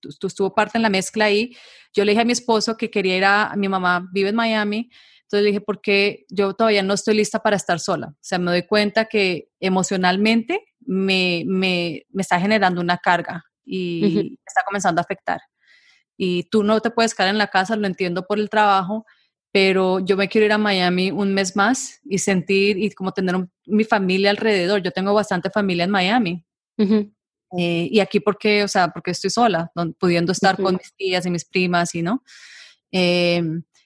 estuvo parte en la mezcla ahí. Yo le dije a mi esposo que quería ir a, mi mamá vive en Miami, entonces dije, porque yo todavía no estoy lista para estar sola. O sea, me doy cuenta que emocionalmente me, me, me está generando una carga y está comenzando a afectar. y tú no te puedes quedar en la casa, lo entiendo por el trabajo, pero yo me quiero ir a Miami un mes más y sentir y como tener mi familia alrededor. Yo tengo bastante familia en Miami. Eh, y aquí porque, o sea, porque estoy sola, pudiendo estar con mis tías y mis primas y no. Eh,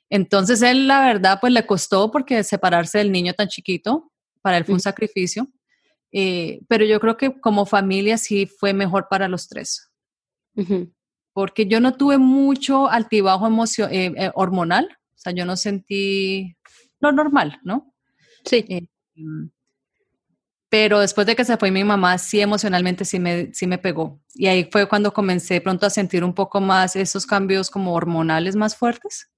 entonces él, la verdad, pues le costó porque separarse del niño tan chiquito, para él fue un sacrificio. Eh, pero yo creo que como familia sí fue mejor para los tres. Porque yo no tuve mucho altibajo hormonal, o sea, yo no sentí lo normal, ¿no? Sí. Mm, pero después de que se fue mi mamá, sí emocionalmente sí me, sí me pegó. Y ahí fue cuando comencé pronto a sentir un poco más esos cambios como hormonales más fuertes.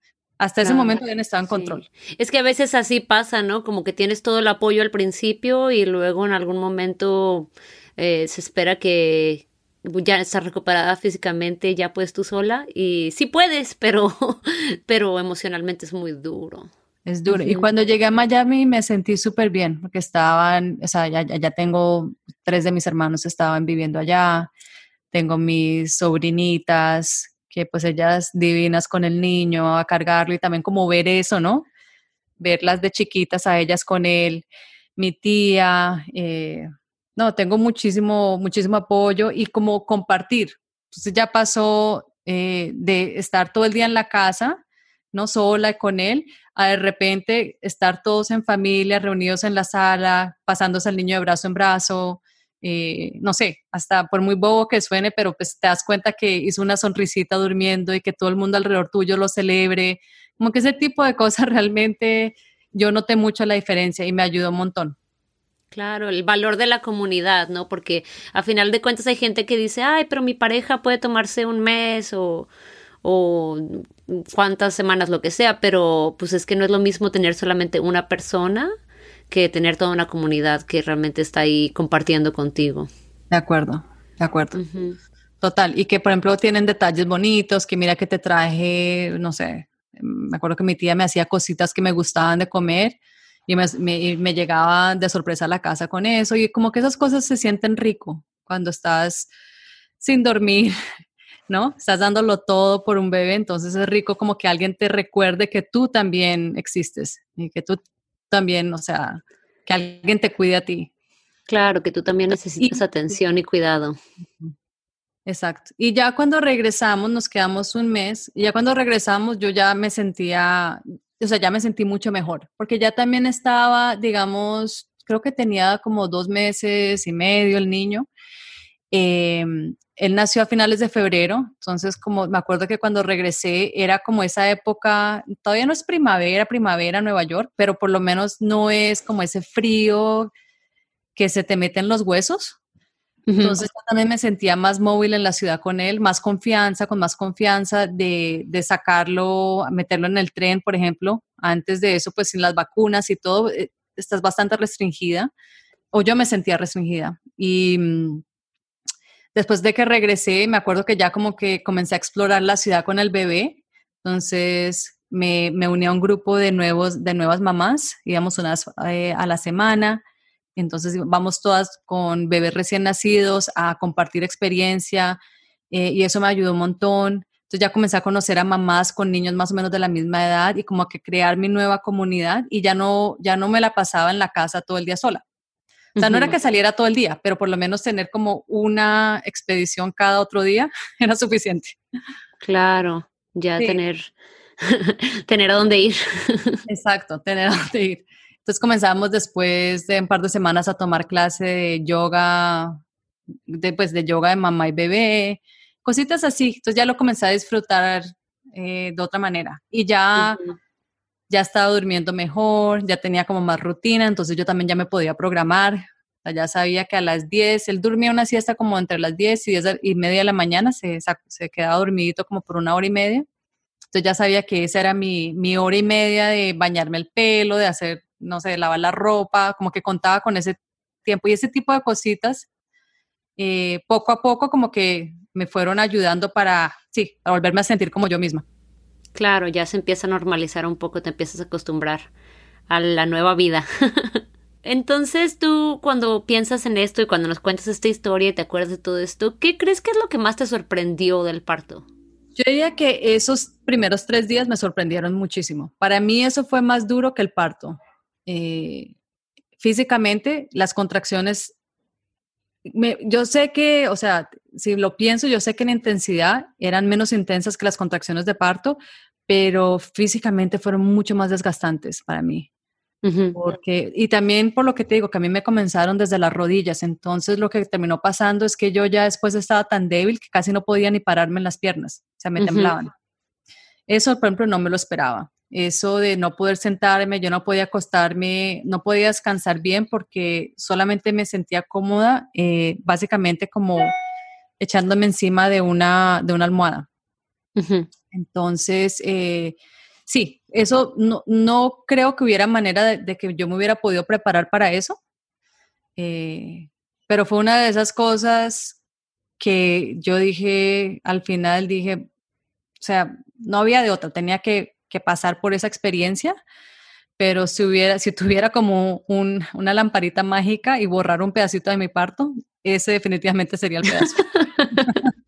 Hasta ese momento ya no estaba en control. Es que a veces así pasa, ¿no? Como que tienes todo el apoyo al principio y luego en algún momento eh, se espera que ya estás recuperada físicamente, ya puedes tú sola. Y sí puedes, pero, pero emocionalmente es muy duro. Es duro. Y cuando llegué a Miami me sentí súper bien, porque estaban, o sea, ya, ya, tengo, tres de mis hermanos estaban viviendo allá, tengo mis sobrinitas, que pues ellas divinas con el niño, a cargarlo y también como ver eso, ¿no? Verlas de chiquitas a ellas con él, mi tía, eh, no, tengo muchísimo, muchísimo apoyo y como compartir. Entonces ya pasó eh, de estar todo el día en la casa, no sola con él, a de repente estar todos en familia, reunidos en la sala, pasándose al niño de brazo en brazo, eh, no sé, hasta por muy bobo que suene, pero pues te das cuenta que hizo una sonrisita durmiendo y que todo el mundo alrededor tuyo lo celebre, como que ese tipo de cosas realmente yo noté mucho la diferencia y me ayudó un montón. Claro, el valor de la comunidad, ¿no? Porque a final de cuentas hay gente que dice, ay, pero mi pareja puede tomarse un mes o o cuántas semanas, lo que sea, pero pues es que no es lo mismo tener solamente una persona que tener toda una comunidad que realmente está ahí compartiendo contigo. De acuerdo, de acuerdo. Total, y que por ejemplo tienen detalles bonitos, que mira que te traje, no sé, me acuerdo que mi tía me hacía cositas que me gustaban de comer y me, me, me llegaba de sorpresa a la casa con eso y como que esas cosas se sienten rico cuando estás sin dormir ¿no? Estás dándolo todo por un bebé, entonces es rico como que alguien te recuerde que tú también existes y que tú también, o sea, que alguien te cuide a ti. Claro, que tú también necesitas atención y cuidado. Exacto. Y ya cuando regresamos, nos quedamos un mes, y ya cuando regresamos yo ya me sentía, o sea, ya me sentí mucho mejor, porque ya también estaba, digamos, creo que tenía como dos meses y medio el niño. Eh, él nació a finales de febrero, entonces como me acuerdo que cuando regresé era como esa época, todavía no es primavera, primavera Nueva York, pero por lo menos no es como ese frío que se te mete en los huesos. Entonces también me sentía más móvil en la ciudad con él, más confianza, con más confianza de, de sacarlo, meterlo en el tren, por ejemplo. Antes de eso, pues sin las vacunas y todo, eh, estás bastante restringida, o yo me sentía restringida. Y mm, Después de que regresé, me acuerdo que ya como que comencé a explorar la ciudad con el bebé. Entonces me, uní a un grupo de, nuevos, de nuevas mamás, íbamos unas eh, a la semana. Entonces vamos todas con bebés recién nacidos a compartir experiencia eh, y eso me ayudó un montón. Entonces ya comencé a conocer a mamás con niños más o menos de la misma edad y como que crear mi nueva comunidad y ya no, ya no me la pasaba en la casa todo el día sola. O sea, no era que saliera todo el día, pero por lo menos tener como una expedición cada otro día era suficiente. Claro, ya tener, tener a dónde ir. Exacto, tener a dónde ir. Entonces comenzamos después de un par de semanas a tomar clase de yoga, de, pues, de yoga de mamá y bebé, cositas así. Entonces ya lo comencé a disfrutar eh, de otra manera. Y ya ya estaba durmiendo mejor, ya tenía como más rutina, entonces yo también ya me podía programar, ya sabía que a las 10, él dormía una siesta como entre las 10 y 10 y media de la mañana, se, se quedaba dormidito como por una hora y media, entonces ya sabía que esa era mi, mi hora y media de bañarme el pelo, de hacer, no sé, de lavar la ropa, como que contaba con ese tiempo y ese tipo de cositas, eh, poco a poco como que me fueron ayudando para, sí, a volverme a sentir como yo misma. Claro, ya se empieza a normalizar un poco, te empiezas a acostumbrar a la nueva vida. Entonces tú cuando piensas en esto y cuando nos cuentas esta historia y te acuerdas de todo esto, ¿qué crees que es lo que más te sorprendió del parto? Yo diría que esos primeros tres días me sorprendieron muchísimo. Para mí eso fue más duro que el parto. Eh, físicamente, las contracciones, yo sé que, o sea, si lo pienso, yo sé que en intensidad eran menos intensas que las contracciones de parto, pero físicamente fueron mucho más desgastantes para mí. Porque, y también por lo que te digo, que a mí me comenzaron desde las rodillas, entonces lo que terminó pasando es que yo ya después estaba tan débil que casi no podía ni pararme en las piernas, o sea, me temblaban. Eso, por ejemplo, no me lo esperaba. Eso de no poder sentarme, yo no podía acostarme, no podía descansar bien porque solamente me sentía cómoda, eh, básicamente como echándome encima de una, de una almohada. Entonces, eh, sí, eso no, no, creo que hubiera manera de, que yo me hubiera podido preparar para eso, eh, pero fue una de esas cosas que yo dije, al final dije, o sea, no había de otra, tenía que, pasar por esa experiencia, pero si si tuviera como una lamparita mágica y borrar un pedacito de mi parto, ese definitivamente sería el pedazo.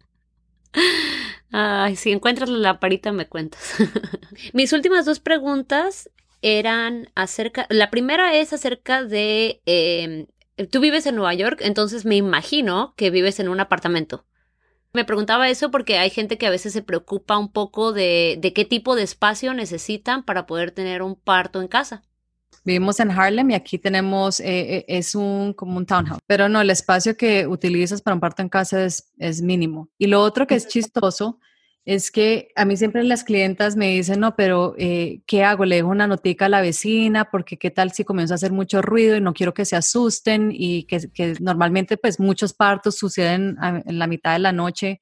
Ay, si encuentras la lamparita me cuentas. Mis últimas dos preguntas eran acerca, la primera es acerca de, em, tú vives en Nueva York, entonces me imagino que vives en un apartamento. Me preguntaba eso porque hay gente que a veces se preocupa un poco de, de qué tipo de espacio necesitan para poder tener un parto en casa. Vivimos en Harlem y aquí tenemos, eh, eh, es un como un townhouse, pero no, el espacio que utilizas para un parto en casa es, es mínimo. Y lo otro que es chistoso es que a mí siempre las clientas me dicen, no, pero eh, ¿qué hago? Le dejo una notica a la vecina porque qué tal si comienza a hacer mucho ruido y no quiero que se asusten y que, normalmente pues muchos partos suceden en la mitad de la noche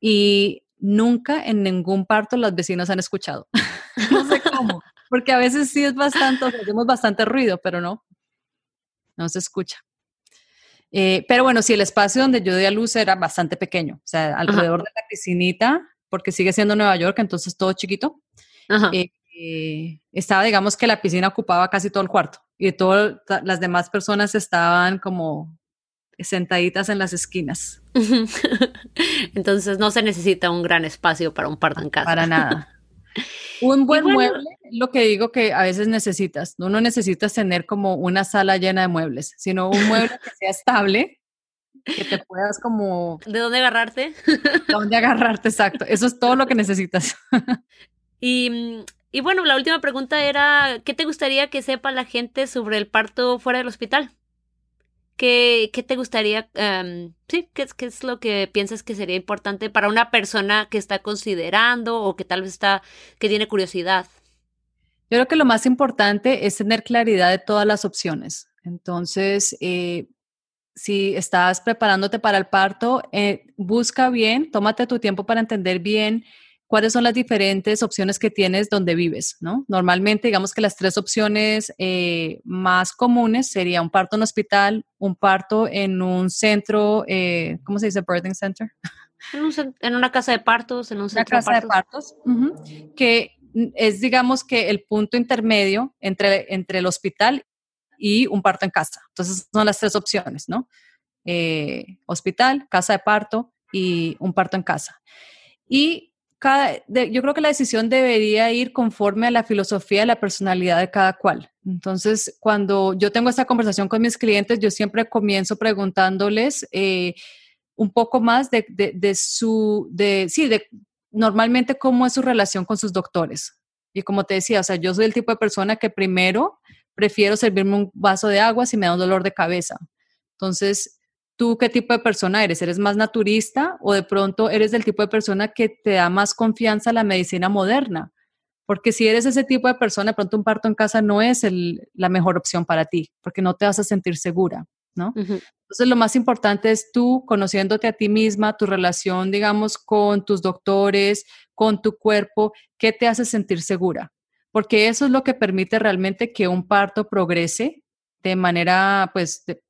y nunca en ningún parto las vecinas han escuchado. no sé cómo. Porque a veces sí es bastante, hacemos bastante ruido, pero no, no se escucha. Eh, pero bueno, sí, el espacio donde yo di a luz era bastante pequeño, o sea, alrededor de la piscinita, porque sigue siendo Nueva York, entonces todo chiquito. Eh, eh, estaba, digamos que la piscina ocupaba casi todo el cuarto y todas las demás personas estaban como sentaditas en las esquinas. Entonces no se necesita un gran espacio para un parto en casa. Para nada. Un buen mueble, lo que digo que a veces necesitas. No necesitas tener como una sala llena de muebles, sino un mueble que sea estable, que te puedas como... ¿De dónde agarrarte? De dónde agarrarte, exacto. Eso es todo lo que necesitas. y, y bueno, la última pregunta era, ¿qué te gustaría que sepa la gente sobre el parto fuera del hospital? ¿Qué, qué te gustaría, em, sí, qué, qué, es lo que piensas que sería importante para una persona que está considerando o que tal vez está, que tiene curiosidad? Yo creo que lo más importante es tener claridad de todas las opciones. Entonces, eh, si estás preparándote para el parto, eh, busca bien, tómate tu tiempo para entender bien cuáles son las diferentes opciones que tienes donde vives, ¿no? Normalmente, digamos que las tres opciones eh, más comunes sería un parto en hospital, un parto en un centro, eh, ¿cómo se dice? Birthing center. En, una casa de partos, en un centro una casa de partos, que es, digamos que el punto intermedio entre, entre el hospital y un parto en casa. Entonces, son las tres opciones, ¿no? Eh, hospital, casa de parto y un parto en casa. Y yo creo que la decisión debería ir conforme a la filosofía y la personalidad de cada cual. Entonces, cuando yo tengo esta conversación con mis clientes, yo siempre comienzo preguntándoles eh, un poco más de, su, sí, de normalmente cómo es su relación con sus doctores. Y como te decía, o sea, yo soy el tipo de persona que primero prefiero servirme un vaso de agua si me da un dolor de cabeza. Entonces, ¿Tú qué tipo de persona eres? ¿Eres más naturista o de pronto eres del tipo de persona que te da más confianza a la medicina moderna? Porque si eres ese tipo de persona, de pronto un parto en casa no es la mejor opción para ti, porque no te vas a sentir segura, ¿no? Entonces, lo más importante es tú conociéndote a ti misma, tu relación, digamos, con tus doctores, con tu cuerpo, ¿qué te hace sentir segura? Porque eso es lo que permite realmente que un parto progrese de manera, pues, de,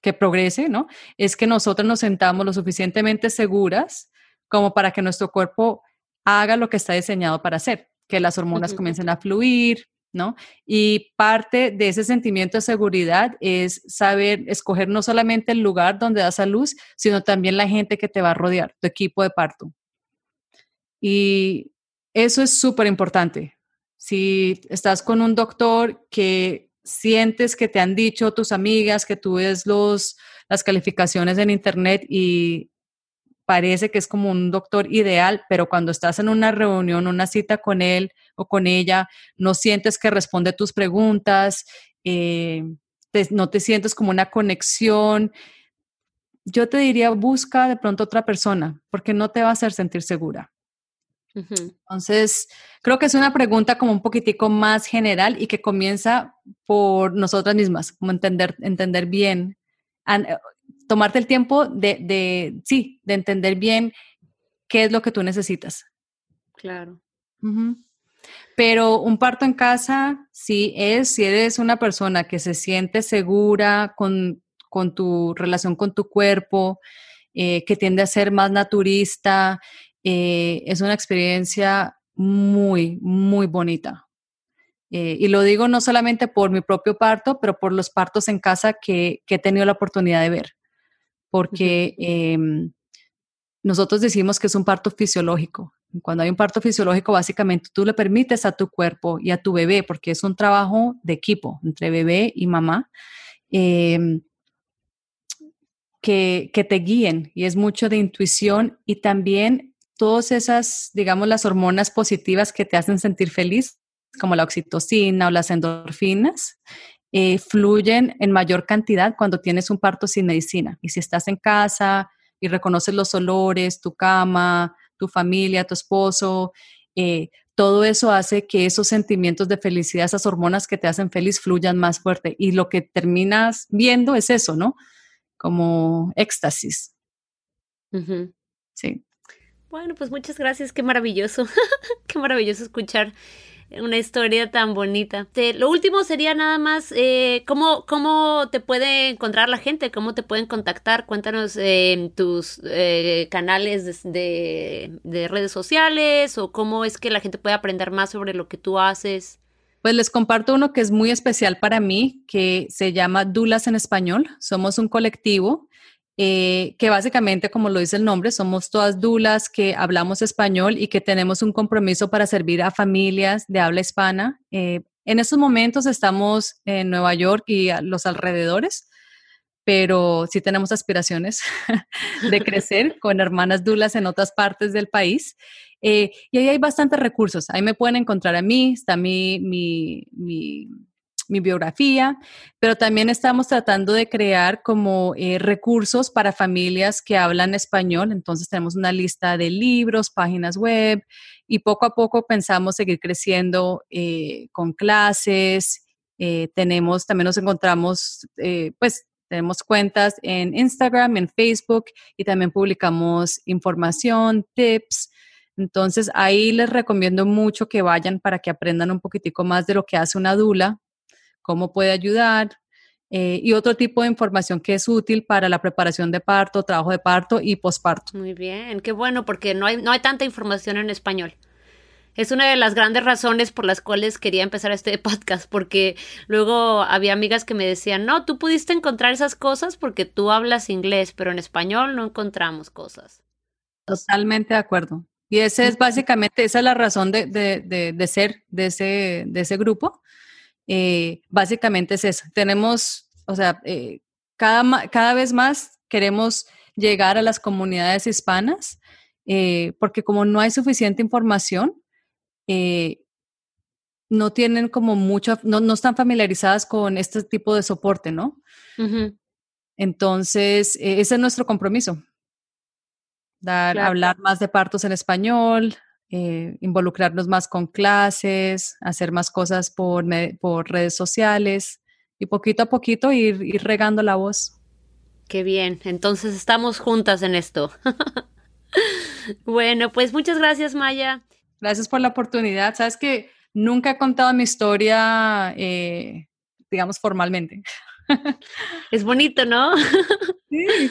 que progrese, ¿no? Es que nosotros nos sentamos lo suficientemente seguras como para que nuestro cuerpo haga lo que está diseñado para hacer, que las hormonas comiencen a fluir, ¿no? Y parte de ese sentimiento de seguridad es saber escoger no solamente el lugar donde das a luz, sino también la gente que te va a rodear, tu equipo de parto. Y eso es súper importante. Si estás con un doctor que sientes que te han dicho tus amigas que tú ves los, las calificaciones en internet y parece que es como un doctor ideal, pero cuando estás en una reunión, una cita con él o con ella, no sientes que responde tus preguntas, eh, no te sientes como una conexión. Yo te diría, busca de pronto otra persona, porque no te va a hacer sentir segura. Entonces, creo que es una pregunta como un poquitico más general y que comienza por nosotras mismas, como entender, entender bien, eh, tomarte el tiempo de, de, sí, de entender bien qué es lo que tú necesitas. Claro. Pero un parto en casa sí es, si eres una persona que se siente segura con, con tu relación con tu cuerpo, eh, que tiende a ser más naturista, eh, es una experiencia muy, muy bonita. Eh, y lo digo no solamente por mi propio parto, pero por los partos en casa que, he tenido la oportunidad de ver. Porque em, nosotros decimos que es un parto fisiológico. Cuando hay un parto fisiológico, básicamente tú le permites a tu cuerpo y a tu bebé, porque es un trabajo de equipo entre bebé y mamá, em, que, que, te guíen y es mucho de intuición y también todas esas, digamos, las hormonas positivas que te hacen sentir feliz, como la oxitocina o las endorfinas, eh, fluyen en mayor cantidad cuando tienes un parto sin medicina. Y si estás en casa y reconoces los olores, tu cama, tu familia, tu esposo, eh, todo eso hace que esos sentimientos de felicidad, esas hormonas que te hacen feliz, fluyan más fuerte. Y lo que terminas viendo es eso, ¿no? Como éxtasis. Sí. Bueno, pues muchas gracias, qué maravilloso, qué maravilloso escuchar una historia tan bonita. lo último sería nada más, eh, ¿cómo, ¿cómo te puede encontrar la gente? ¿Cómo te pueden contactar? Cuéntanos eh, tus eh, canales de, de, redes sociales o cómo es que la gente puede aprender más sobre lo que tú haces. Pues les comparto uno que es muy especial para mí, que se llama Dulas en Español. Somos un colectivo eh, que básicamente, como lo dice el nombre, somos todas dulas que hablamos español y que tenemos un compromiso para servir a familias de habla hispana. Eh, en estos momentos estamos en Nueva York y a los alrededores, pero sí tenemos aspiraciones de crecer con hermanas dulas en otras partes del país. Eh, y ahí hay bastantes recursos. Ahí me pueden encontrar a mí, está mi, mi, mi mi biografía, pero también estamos tratando de crear como eh, recursos para familias que hablan español. Entonces tenemos una lista de libros, páginas web y poco a poco pensamos seguir creciendo eh, con clases. Eh, tenemos, también nos encontramos, pues tenemos cuentas en Instagram, en Facebook y también publicamos información, tips. Entonces ahí les recomiendo mucho que vayan para que aprendan un poquitico más de lo que hace una dula, cómo puede ayudar eh, y otro tipo de información que es útil para la preparación de parto, trabajo de parto y posparto. Muy bien, qué bueno, porque no hay, no hay tanta información en español. Es una de las grandes razones por las cuales quería empezar este podcast, porque luego había amigas que me decían, no, tú pudiste encontrar esas cosas porque tú hablas inglés, pero en español no encontramos cosas. Totalmente de acuerdo. Y ese es básicamente, esa es la razón de, de, de ser de ese, de ese grupo, eh, básicamente es eso. Tenemos, o sea, eh, cada, cada vez más queremos llegar a las comunidades hispanas, eh, porque como no hay suficiente información, no tienen como mucho, no, no, están familiarizadas con este tipo de soporte, ¿no? Entonces, ese es nuestro compromiso. Dar, hablar más de partos en español, eh, involucrarnos más con clases, hacer más cosas por, por redes sociales y poquito a poquito ir, ir regando la voz. Qué bien, entonces estamos juntas en esto. bueno, pues muchas gracias Maya. Gracias por la oportunidad. Sabes que nunca he contado mi historia, eh, digamos, formalmente. es bonito, ¿no? sí.